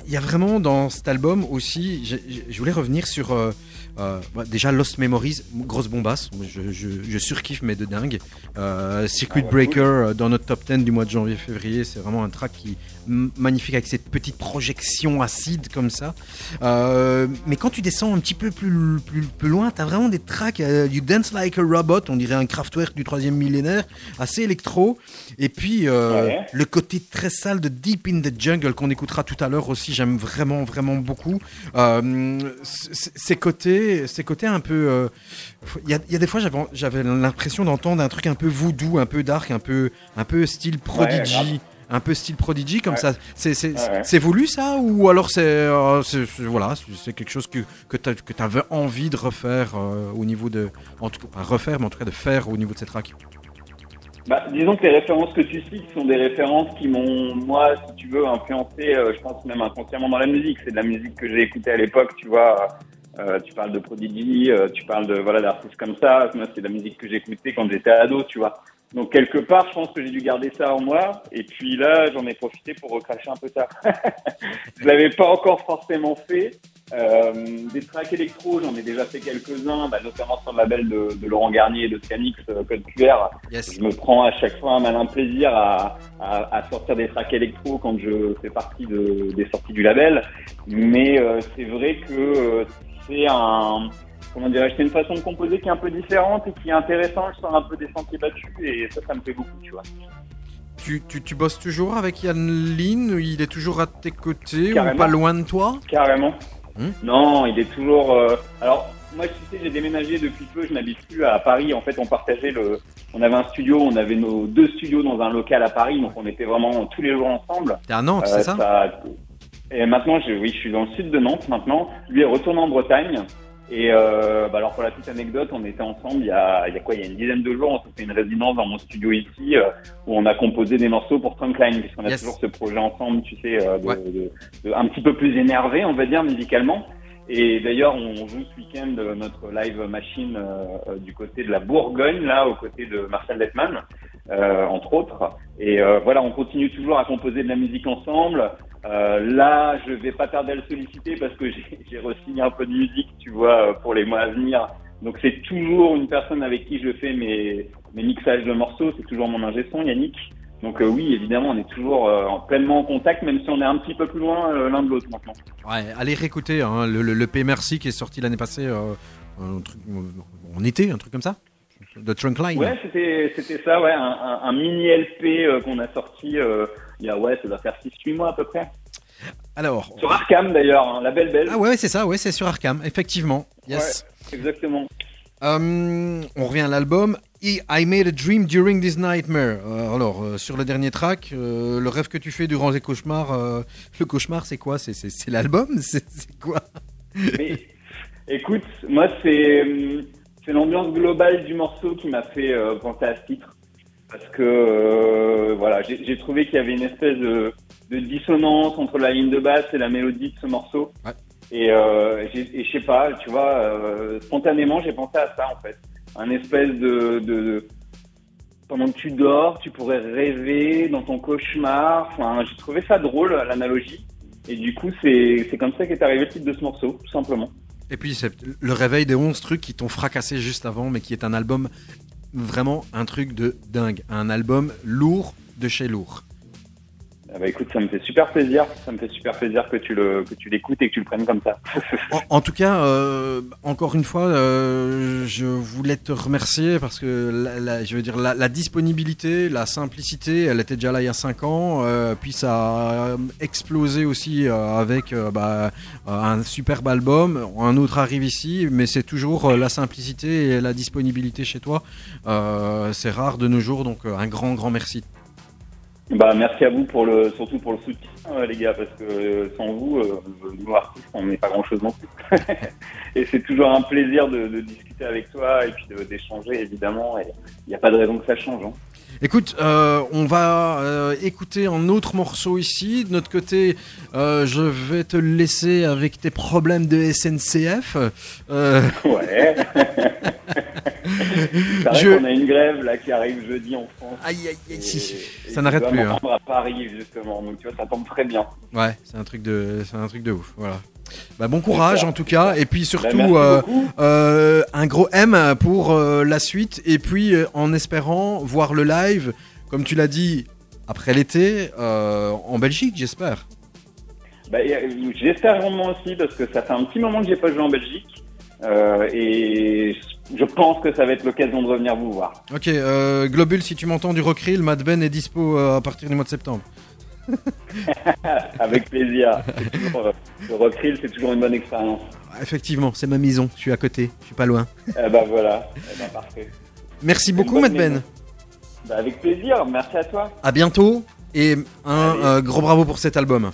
il y a vraiment dans cet album aussi, je voulais revenir sur euh, euh, bah, déjà Lost Memories, grosse bombasse, je, je, je surkiffe mais de dingue. Circuit Ah ouais, Breaker dans notre top 10 du mois de janvier-février, c'est vraiment un track qui magnifique avec cette petite projection acide comme ça. Euh, mais quand tu descends un petit peu plus, plus, plus loin, t'as vraiment des tracks, euh, du Dance Like a Robot, on dirait un Kraftwerk du troisième millénaire, assez électro. Et puis euh, Ouais. le côté très sale de Deep in the Jungle qu'on écoutera tout à l'heure aussi, j'aime vraiment vraiment beaucoup. Euh, ces côtés, ces côtés un peu, il y, a, il y a des fois j'avais l'impression d'entendre un truc un peu voodoo, un peu dark, un peu un peu style Prodigy. Un peu style Prodigy comme Ouais. ça, c'est Ouais, voulu ça ou alors c'est euh, voilà c'est- quelque chose que que tu avais envie de refaire euh, au niveau de en tout pas refaire mais en tout cas de faire au niveau de ces tracks. Bah, disons que les références que tu cites sont des références qui m'ont, moi, si tu veux, influencé, euh, je pense même inconsciemment dans la musique. C'est de la musique que j'ai écoutée à l'époque, tu vois. Euh, tu parles de Prodigy, euh, tu parles de voilà d'artistes comme ça. Moi, c'est de la musique que j'écoutais quand j'étais ado, tu vois. Donc quelque part, je pense que j'ai dû garder ça en moi. Et puis là, j'en ai profité pour recracher un peu ça. je l'avais pas encore forcément fait, Euh, des tracks électro, j'en ai déjà fait quelques-uns, bah, notamment sur le label de, de Laurent Garnier et de Scanix, euh, Code QR. Yes. Je me prends à chaque fois un malin plaisir à, à, à sortir des tracks électro quand je fais partie de, des sorties du label. Mais euh, c'est vrai que euh, c'est un, comment dirais-je, c'est une façon de composer qui est un peu différente et qui est intéressante. Je sors un peu des sentiers battus et ça, ça me fait beaucoup, tu vois. Tu, tu, tu bosses toujours avec Yann Lin Il est toujours à tes côtés ou pas loin de toi? Carrément. Hmm? Non, il est toujours. euh, Alors, moi, tu sais, j'ai déménagé depuis peu. Je n'habite plus à Paris. En fait, on partageait le. On avait un studio. On avait nos deux studios dans un local à Paris. Donc, on était vraiment tous les jours ensemble. T'es à Nantes, Euh, c'est ça, Et maintenant, je, oui, je suis dans le sud de Nantes maintenant. Lui est retourné en Bretagne. Et euh, bah alors pour la petite anecdote, on était ensemble il y a, il y a quoi Il y a une dizaine de jours, on s'est fait une résidence dans mon studio ici euh, où on a composé des morceaux pour Trunkline puisqu'on a Yes. toujours ce projet ensemble, tu sais, euh, de, Ouais. de- de- un petit peu plus énervé, on va dire musicalement. Et d'ailleurs, on joue ce week-end euh, notre live machine du côté de la Bourgogne, là, aux côtés de Marcel Detman, euh, entre autres. Et euh, voilà, on continue toujours à composer de la musique ensemble. Euh, là, je vais pas tarder à le solliciter parce que j'ai re-signé un peu de musique, tu vois, euh, pour les mois à venir. Donc c'est toujours une personne avec qui je fais mes, mes mixages de morceaux, c'est toujours mon ingé son, Yannick. Donc euh, oui, évidemment, on est toujours euh, en- pleinement en contact, même si on est un petit peu plus loin l'un de l'autre maintenant. Ouais, allez réécouter hein, le, le, le P Merci qui est sorti l'année passée, un truc, en été, un truc comme ça De Trunkline. Ouais, c'était ça, ouais, un, un- un mini LP qu'on a sorti il y a ouais, ça doit faire 6-8 mois à peu près. Alors. Sur Arkham d'ailleurs, hein, la belle belle. Ah ouais, c'est ça, ouais, c'est sur Arkham, effectivement. Yes. Exactement. Euh, on revient à l'album. I I Made a Dream During This Nightmare. Euh, alors, euh, sur le dernier track, le rêve que tu fais durant les cauchemars, le cauchemar, c'est quoi? C'est l'album? C'est quoi? Mais écoute, moi c'est l'ambiance globale du morceau qui m'a fait penser à ce titre parce que euh, voilà, j'ai trouvé qu'il y avait une espèce de, de dissonance entre la ligne de basse et la mélodie de ce morceau. Ouais. Et, euh, et je sais pas, tu vois, euh, spontanément j'ai pensé à ça en fait, un espèce de, de, de- pendant que tu dors, tu pourrais rêver dans ton cauchemar. Enfin, j'ai trouvé ça drôle l'analogie. Et du coup, c'est c'est comme ça qu'est arrivé le titre de ce morceau, tout simplement. Et puis, c'est le réveil des 11 trucs qui t'ont fracassé juste avant, mais qui est un album vraiment un truc de dingue. Un album lourd de chez lourd. Ah bah écoute, ça me fait super plaisir. Ça me fait super plaisir que tu l'écoutes et que tu le prennes comme ça. En, tout cas, euh, encore une fois, euh, je voulais te remercier parce que la, je veux dire la, disponibilité, la simplicité, elle était déjà là il y a 5 ans, euh, puis ça a explosé aussi avec bah, un superbe album. Un autre arrive ici, mais c'est toujours la simplicité et la disponibilité chez toi. C'est rare de nos jours, donc un grand grand merci. Bah merci à vous pour le surtout pour le soutien euh, les gars parce que euh, sans vous, euh, nous artistes, on n'est pas grand chose non plus. et c'est toujours un plaisir de, de discuter avec toi et puis d'échanger évidemment. Et il n'y a pas de raison que ça change. Hein. Écoute, euh, on va euh, écouter un autre morceau ici. De notre côté, euh, je vais te laisser avec tes problèmes de SNCF. Euh, Ouais. Je- qu'on a une grève là qui arrive jeudi en France. aïe, aïe, aïe, Et- Ça n'arrête plus. hein. à Paris justement, donc tu vois, ça tombe très bien. Ouais, c'est un truc de, c'est un truc de ouf. Voilà. Bah, bon courage en tout cas, et puis Bah, surtout euh, euh, un gros M pour euh, la suite, et puis en espérant voir le live, comme tu l'as dit, après l'été, en Belgique, j'espère. Bah, J'espère grandement aussi parce que ça fait un petit moment que j'ai pas joué en Belgique euh, et je pense que ça va être l'occasion de revenir vous voir. Ok, euh, Globule, si tu m'entends du Rockrill, Mad Ben est dispo euh, à partir du mois de septembre. Avec plaisir. Toujours, euh, le rockrill, c'est toujours une bonne expérience. Effectivement, c'est ma maison, je suis à côté, je suis pas loin. Eh bah voilà, eh ben, parfait. Merci beaucoup, Mad Ben. Bah, avec plaisir, merci à toi. À bientôt, et un euh, gros bravo pour cet album.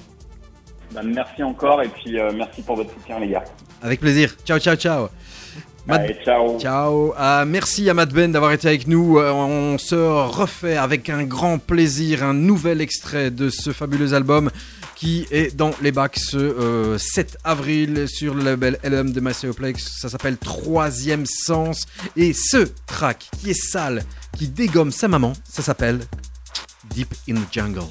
Bah, merci encore et puis euh, merci pour votre soutien les gars. Avec plaisir. Ciao, ciao, ciao. Allez, ciao. Ciao. Ah, merci à Matt Ben d'avoir été avec nous. Euh, On se refait avec un grand plaisir un nouvel extrait de ce fabuleux album qui est dans les bacs ce euh, 7 avril sur le label LM de Macéoplex. Ça s'appelle Troisième Sens. Et ce track qui est sale, qui dégomme sa maman, ça s'appelle Deep in the Jungle.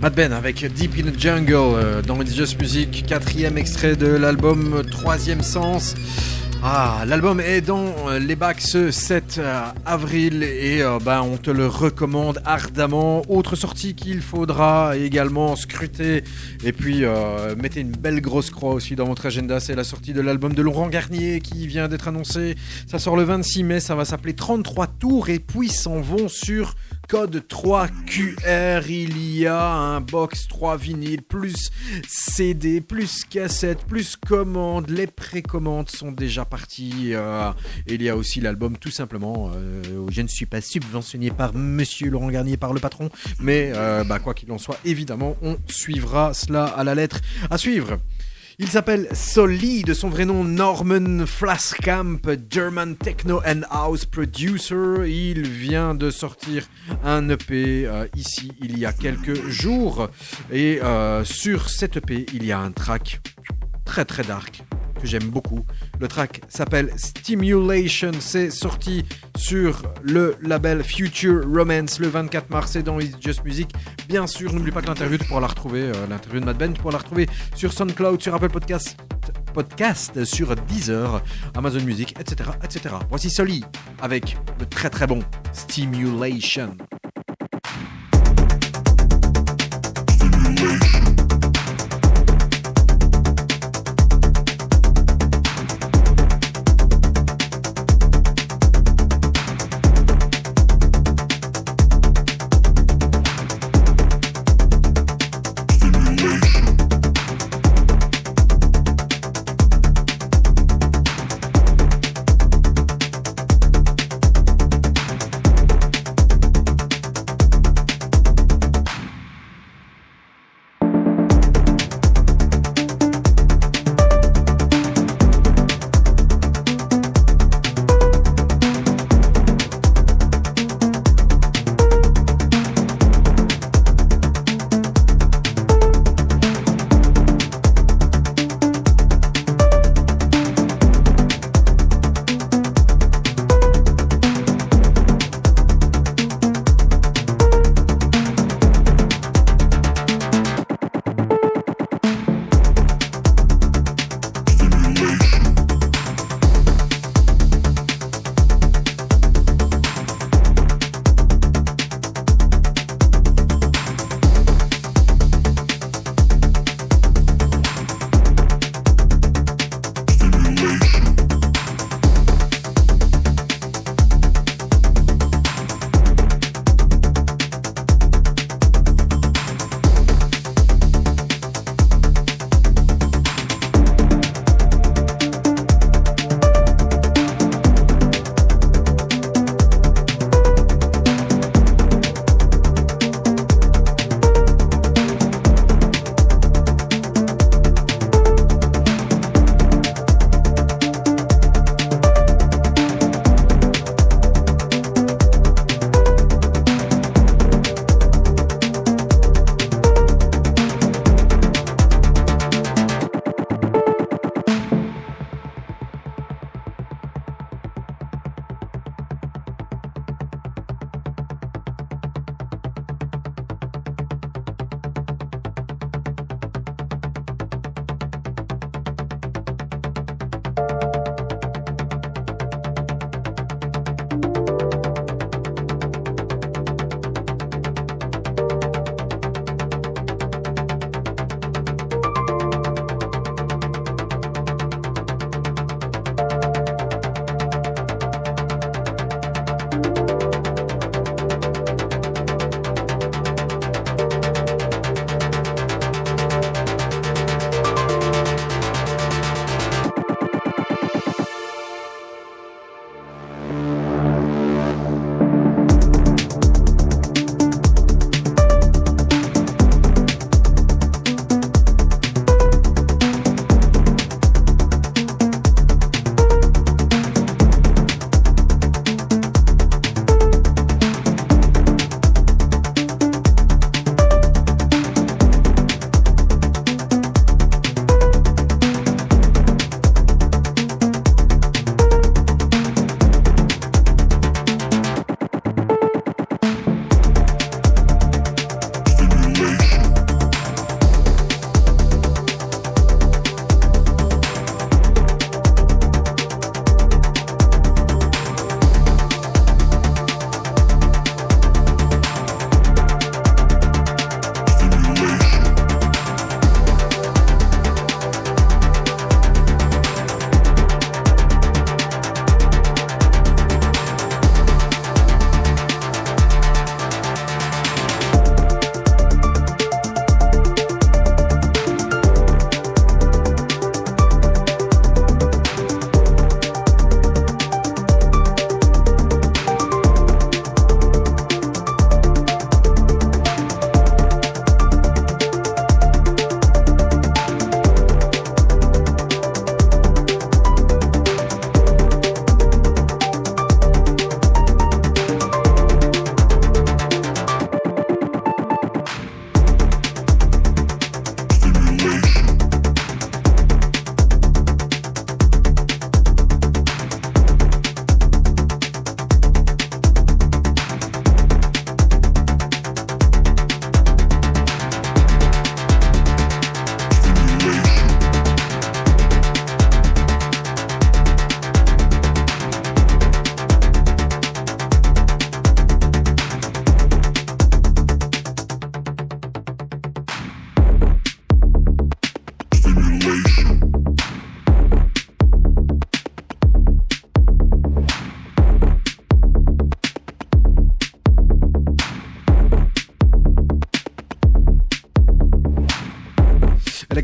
Mad Ben avec Deep in the Jungle euh, dans It's Music, quatrième extrait de l'album Troisième Sens. Ah, l'album est dans euh, les bacs ce 7 euh, avril et ben, on te le recommande ardemment. Autre sortie qu'il faudra également scruter et puis mettez une belle grosse croix aussi dans votre agenda, c'est la sortie de l'album de Laurent Garnier qui vient d'être annoncé. Ça sort le 26 mai, ça va s'appeler 33 tours et puis s'en vont sur code 3 QR. Il y a un box 3 vinyle plus CD plus cassette plus commande. Les précommandes sont déjà parties. euh, il y a aussi l'album tout simplement. euh, je ne suis pas subventionné par Monsieur Laurent Garnier, par le patron, mais euh, bah, quoi qu'il en soit, évidemment, on suivra cela à la lettre. À suivre. Il s'appelle Soli, de son vrai nom Norman Flaskamp, German techno and house producer. Il vient de sortir un EP euh, ici il y a quelques jours. Et euh, sur cet EP, il y a un track très très dark que j'aime beaucoup. Le track s'appelle Stimulation. C'est sorti sur le label Future Romance le 24 mars et dans It's Just Music. Bien sûr, n'oublie pas que l'interview, la retrouver, euh, l'interview de Mad Ben, tu la retrouver sur SoundCloud, sur Apple Podcast, sur Deezer, Amazon Music, etc., etc. Voici Soli avec le très très bon. Stimulation.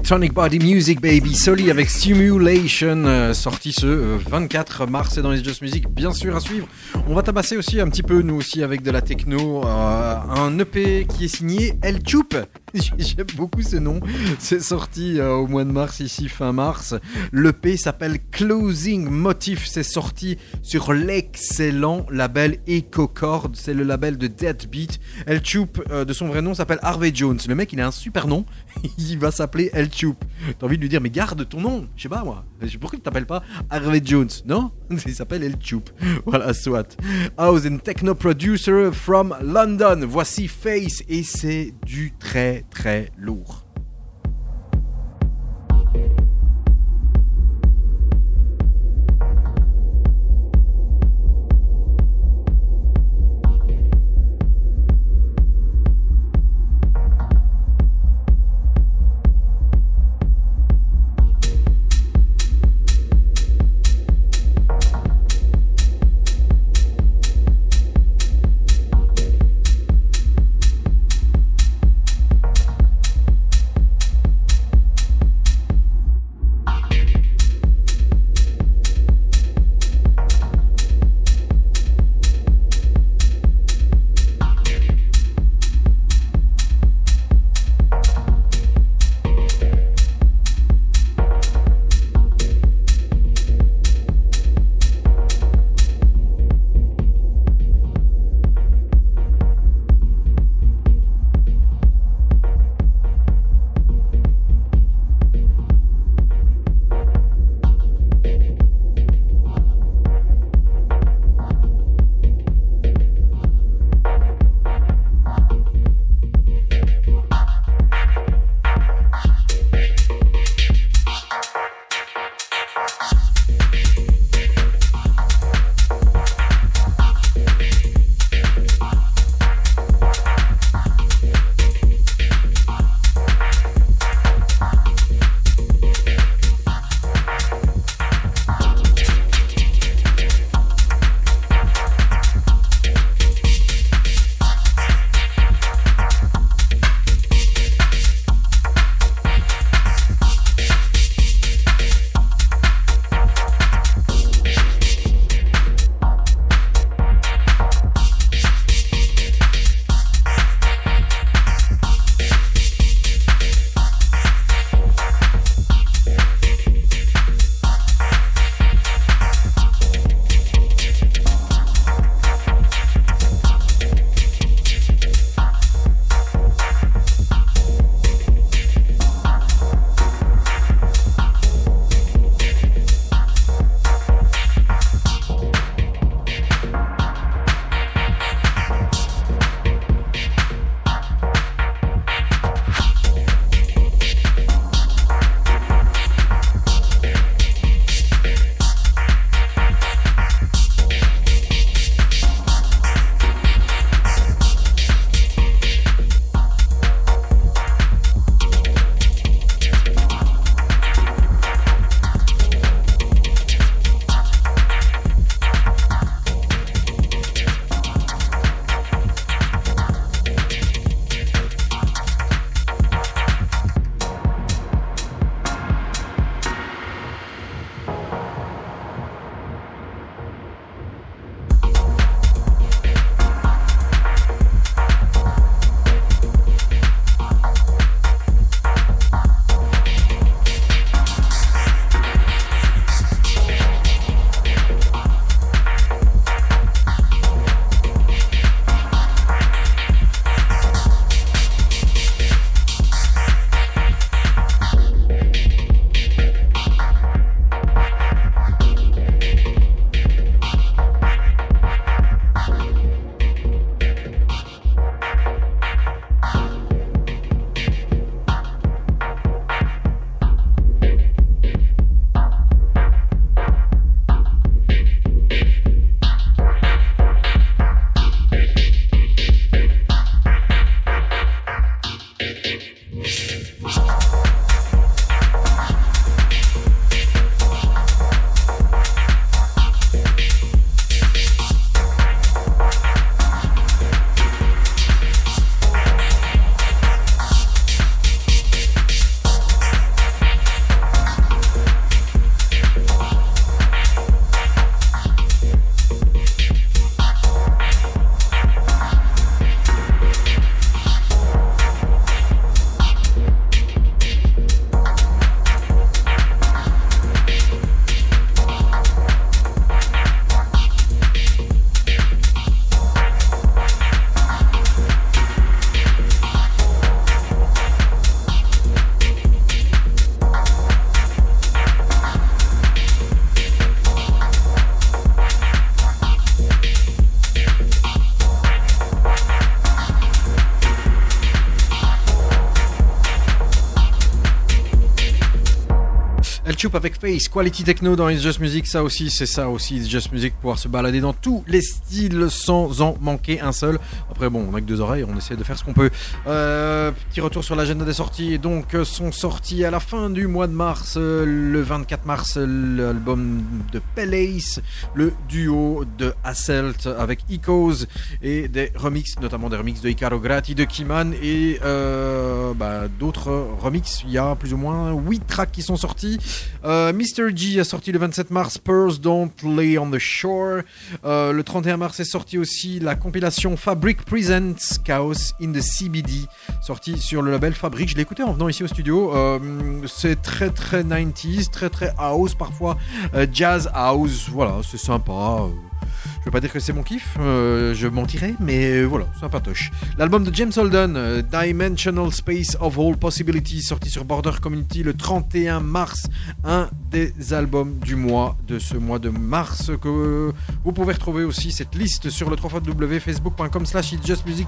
Electronic Body Music Baby Soli avec Stimulation euh, sorti ce euh, 24 mars et dans les Just Music bien sûr à suivre. On va tabasser aussi un petit peu nous aussi avec de la techno euh, un EP qui est signé El Chup. J'aime beaucoup ce nom. C'est sorti euh, au mois de mars ici fin mars. L'EP s'appelle Closing Motif. C'est sorti sur l'excellent label EcoCord. C'est le label de Deadbeat. El Chup euh, de son vrai nom s'appelle Harvey Jones. Le mec il a un super nom. il va s'appeler El Chup. T'as envie de lui dire mais garde ton nom. Je sais pas moi. Pourquoi tu t'appelles pas Harvey Jones Non? Il s'appelle El Chup. Voilà soit. House and techno producer from London. Voici Face et c'est du très très lourd. Avec Face, Quality Techno dans It's Just Music, ça aussi, c'est ça aussi, It's Just Music, pouvoir se balader dans tous les styles sans en manquer un seul. Après, bon, on a que deux oreilles, on essaie de faire ce qu'on peut. Euh, petit retour sur l'agenda des sorties, donc, euh, sont sortis à la fin du mois de mars, euh, le 24 mars, l'album de Palace, le duo de Asselt avec Ecos et des remixes, notamment des remixes de Icaro Grati, de Kiman et bah, d'autres remixes. Il y a plus ou moins 8 tracks qui sont sortis. Euh, Mr. G a sorti le 27 mars Pearls Don't Lay on the Shore. Le 31 mars est sorti aussi la compilation Fabric Presents Chaos in the CBD, sorti sur le label Fabric. Je l'ai écouté en venant ici au studio. Euh, c'est très très 90s, très très house, parfois euh, jazz house. Voilà, c'est sympa. Je pas dire que c'est mon kiff, euh, je mentirais, mais voilà, sympatoche. L'album de James Holden, euh, Dimensional Space of All Possibilities, sorti sur Border Community le 31 mars, un des albums du mois, de ce mois de mars, que vous pouvez retrouver aussi cette liste sur le www.facebook.com slash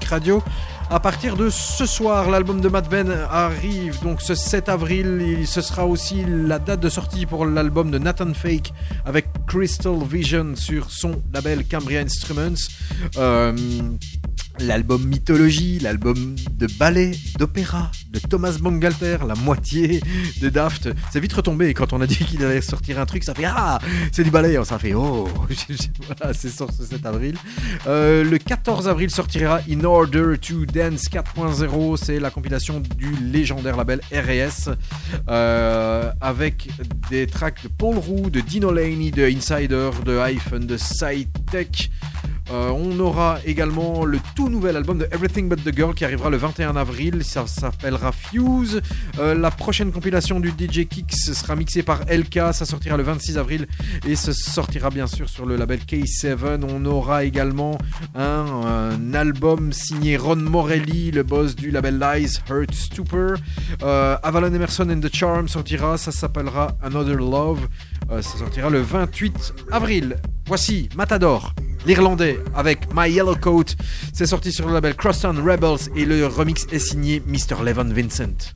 Radio. À partir de ce soir, l'album de Matt Ben arrive, donc ce 7 avril, il, ce sera aussi la date de sortie pour l'album de Nathan Fake avec Crystal Vision sur son label Cambria Instruments. L'album Mythologie, l'album de ballet, d'opéra, de Thomas Bangalter, la moitié de Daft. C'est vite retombé quand on a dit qu'il allait sortir un truc, ça fait Ah C'est du ballet, ça fait Oh Voilà, c'est sorti ce 7 avril. Euh, le 14 avril sortira In Order to Dance 4.0, c'est la compilation du légendaire label RS, euh, avec des tracks de Paul Roux, de Dino Laney, de Insider, de Hyphen, de SciTech. Euh, on aura également le tout nouvel album de Everything But The Girl qui arrivera le 21 avril, ça s'appellera Fuse. Euh, la prochaine compilation du DJ Kicks sera mixée par LK, ça sortira le 26 avril et ce sortira bien sûr sur le label K7. On aura également un, un album signé Ron Morelli, le boss du label Lies, Hurt Stupor. Euh, Avalon Emerson and the Charm sortira, ça s'appellera Another Love, Euh, ça sortira le 28 avril. Voici Matador l'Irlandais avec My Yellow Coat. C'est sorti sur le label Crosstown Rebels et le remix est signé Mr. Levon Vincent.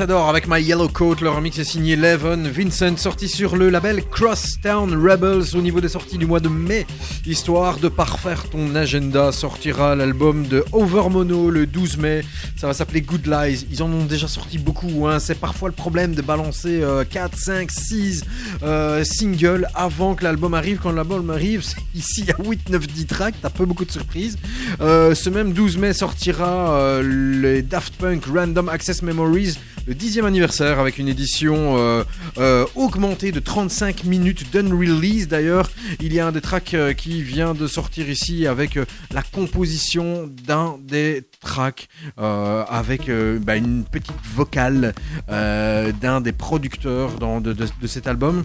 Matador avec My Yellow Coat, le remix est signé Levon Vincent, sorti sur le label Crosstown Rebels au niveau des sorties du mois de mai. Histoire de parfaire ton agenda, sortira l'album de Overmono le 12 mai. Ça va s'appeler Good Lies. Ils en ont déjà sorti beaucoup. Hein. C'est parfois le problème de balancer euh, 4, 5, 6 euh, singles avant que l'album arrive. Quand l'album arrive, ici il y a 8, 9, 10 tracks. T'as pas beaucoup de surprises. Euh, ce même 12 mai sortira euh, les Daft Punk Random Access Memories, le 10e anniversaire avec une édition euh, euh, augmentée de 35 minutes d'unrelease. D'ailleurs, il y a un des tracks euh, qui vient de sortir ici avec la composition d'un des tracks avec bah, une petite vocale d'un des producteurs de, cet album.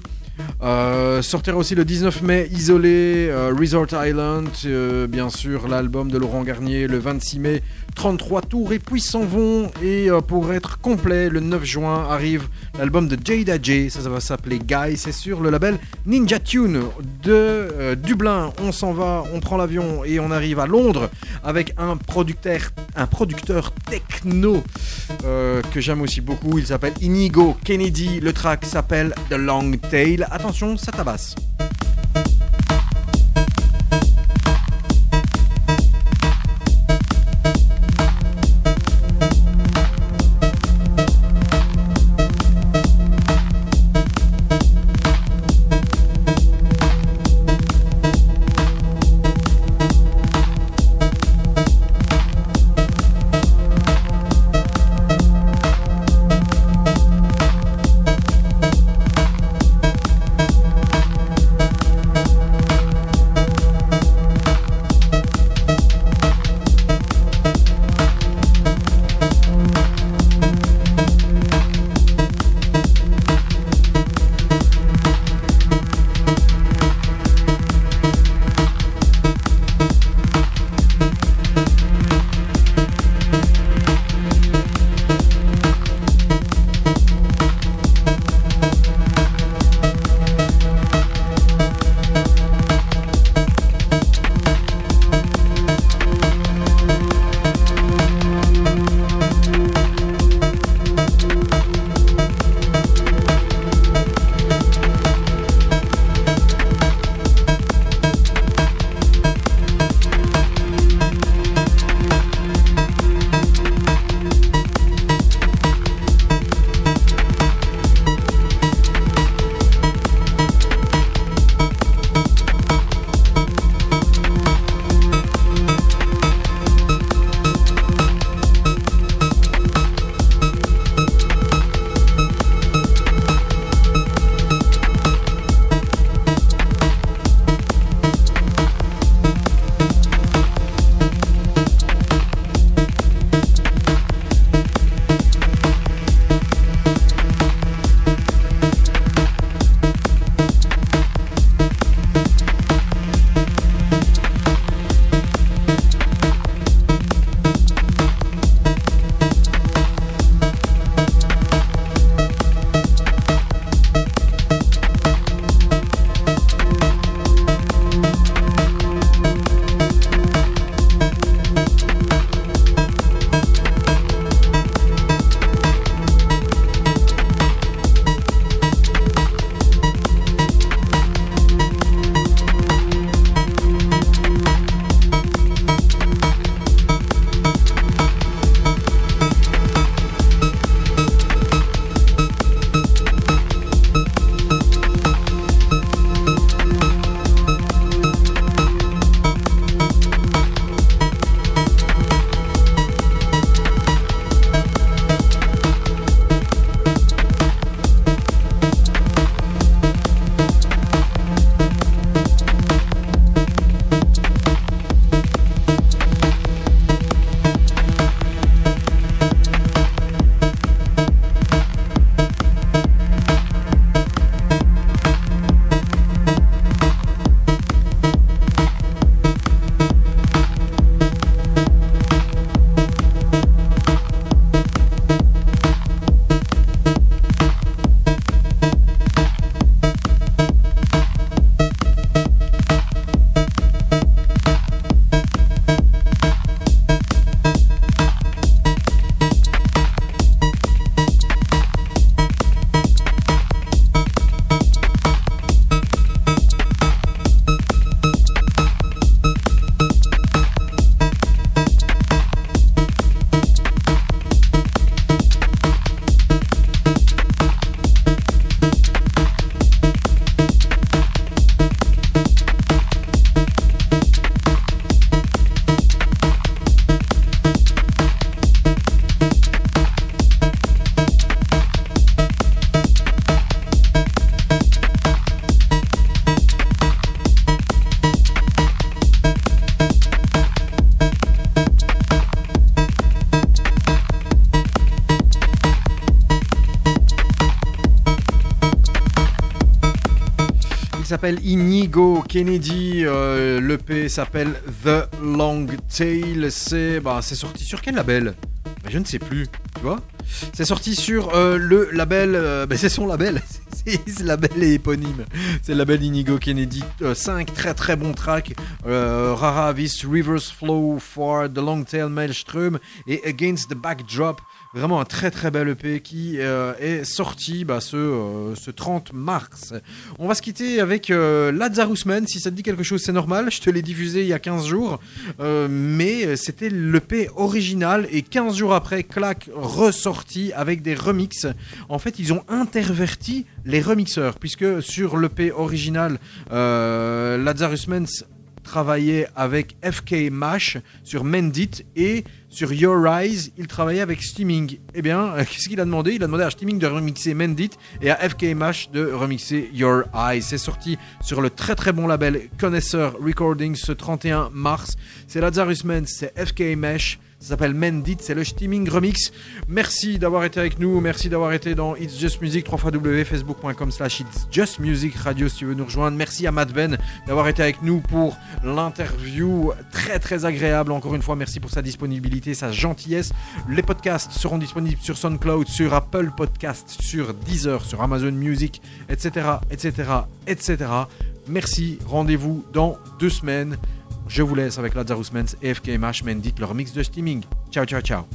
Euh, sortira aussi le 19 mai Isolé, Resort Island, bien sûr l'album de Laurent Garnier le 26 mai, 33 tours et puis s'en vont. Et euh, pour être complet, le 9 juin arrive l'album de Jada J, ça, va s'appeler Guy, c'est sur le label Ninja Tune de euh, Dublin. On s'en va, on prend l'avion et on arrive à Londres avec un producteur, un producteur techno euh, que j'aime aussi beaucoup. Il s'appelle Inigo Kennedy. Le track s'appelle The Long Tail. Attention, ça tabasse. Inigo Kennedy. Euh, L'EP s'appelle The Long Tail. C'est bah, sorti sur quel label? Bah, Je ne sais plus, tu vois C'est sorti sur euh, le label. euh, bah, c'est son label. Le label est éponyme. C'est le label Inigo Kennedy. 5 très très bons tracks. Rara Avis, Reverse Flow for The Long Tail Maelstrom et Against the Backdrop. Vraiment un très très bel EP qui euh, est sorti bah, ce, euh, ce 30 mars. On va se quitter avec euh, Lazarus Man. Si ça te dit quelque chose, c'est normal. Je te l'ai diffusé il y a 15 jours. Euh, mais c'était l'EP original. Et 15 jours après, clac, ressorti avec des remixes. En fait, ils ont interverti les remixeurs. Puisque sur l'EP original, euh, Lazarus Man travaillait avec FK Mash sur Mendit et sur Your Eyes, il travaillait avec Steaming. Eh bien, qu'est-ce qu'il a demandé? Il a demandé à Steaming de remixer Mendit et à FK Mash de remixer Your Eyes. C'est sorti sur le très très bon label Connoisseur Recordings ce 31 mars. C'est Lazarus Mens, c'est FK Mesh. Ça s'appelle Mendit, c'est le Steaming Remix. Merci d'avoir été avec nous, merci d'avoir été dans It's Just Music, www.facebook.com slash It's Just Music Radio si tu veux nous rejoindre. Merci à Matt Ben d'avoir été avec nous pour l'interview très très agréable. Encore une fois, merci pour sa disponibilité, sa gentillesse. Les podcasts seront disponibles sur SoundCloud, sur Apple Podcasts, sur Deezer, sur Amazon Music, etc. etc. etc. Merci, rendez-vous dans deux semaines. Je vous laisse avec Lazarus Mens et FKMH Mendit, leur mix de steaming. Ciao, ciao, ciao.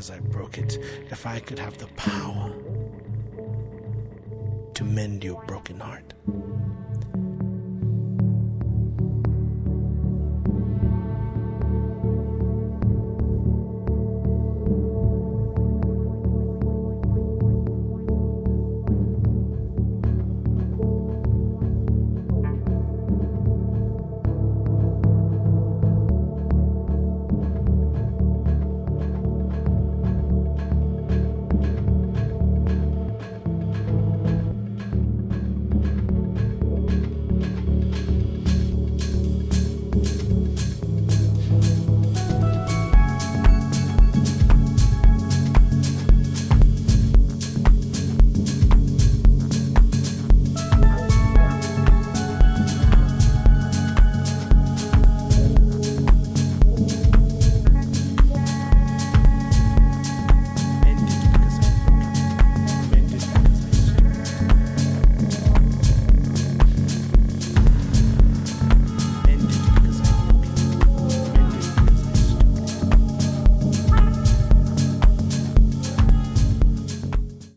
because I broke it. If I could have the power to mend your broken heart.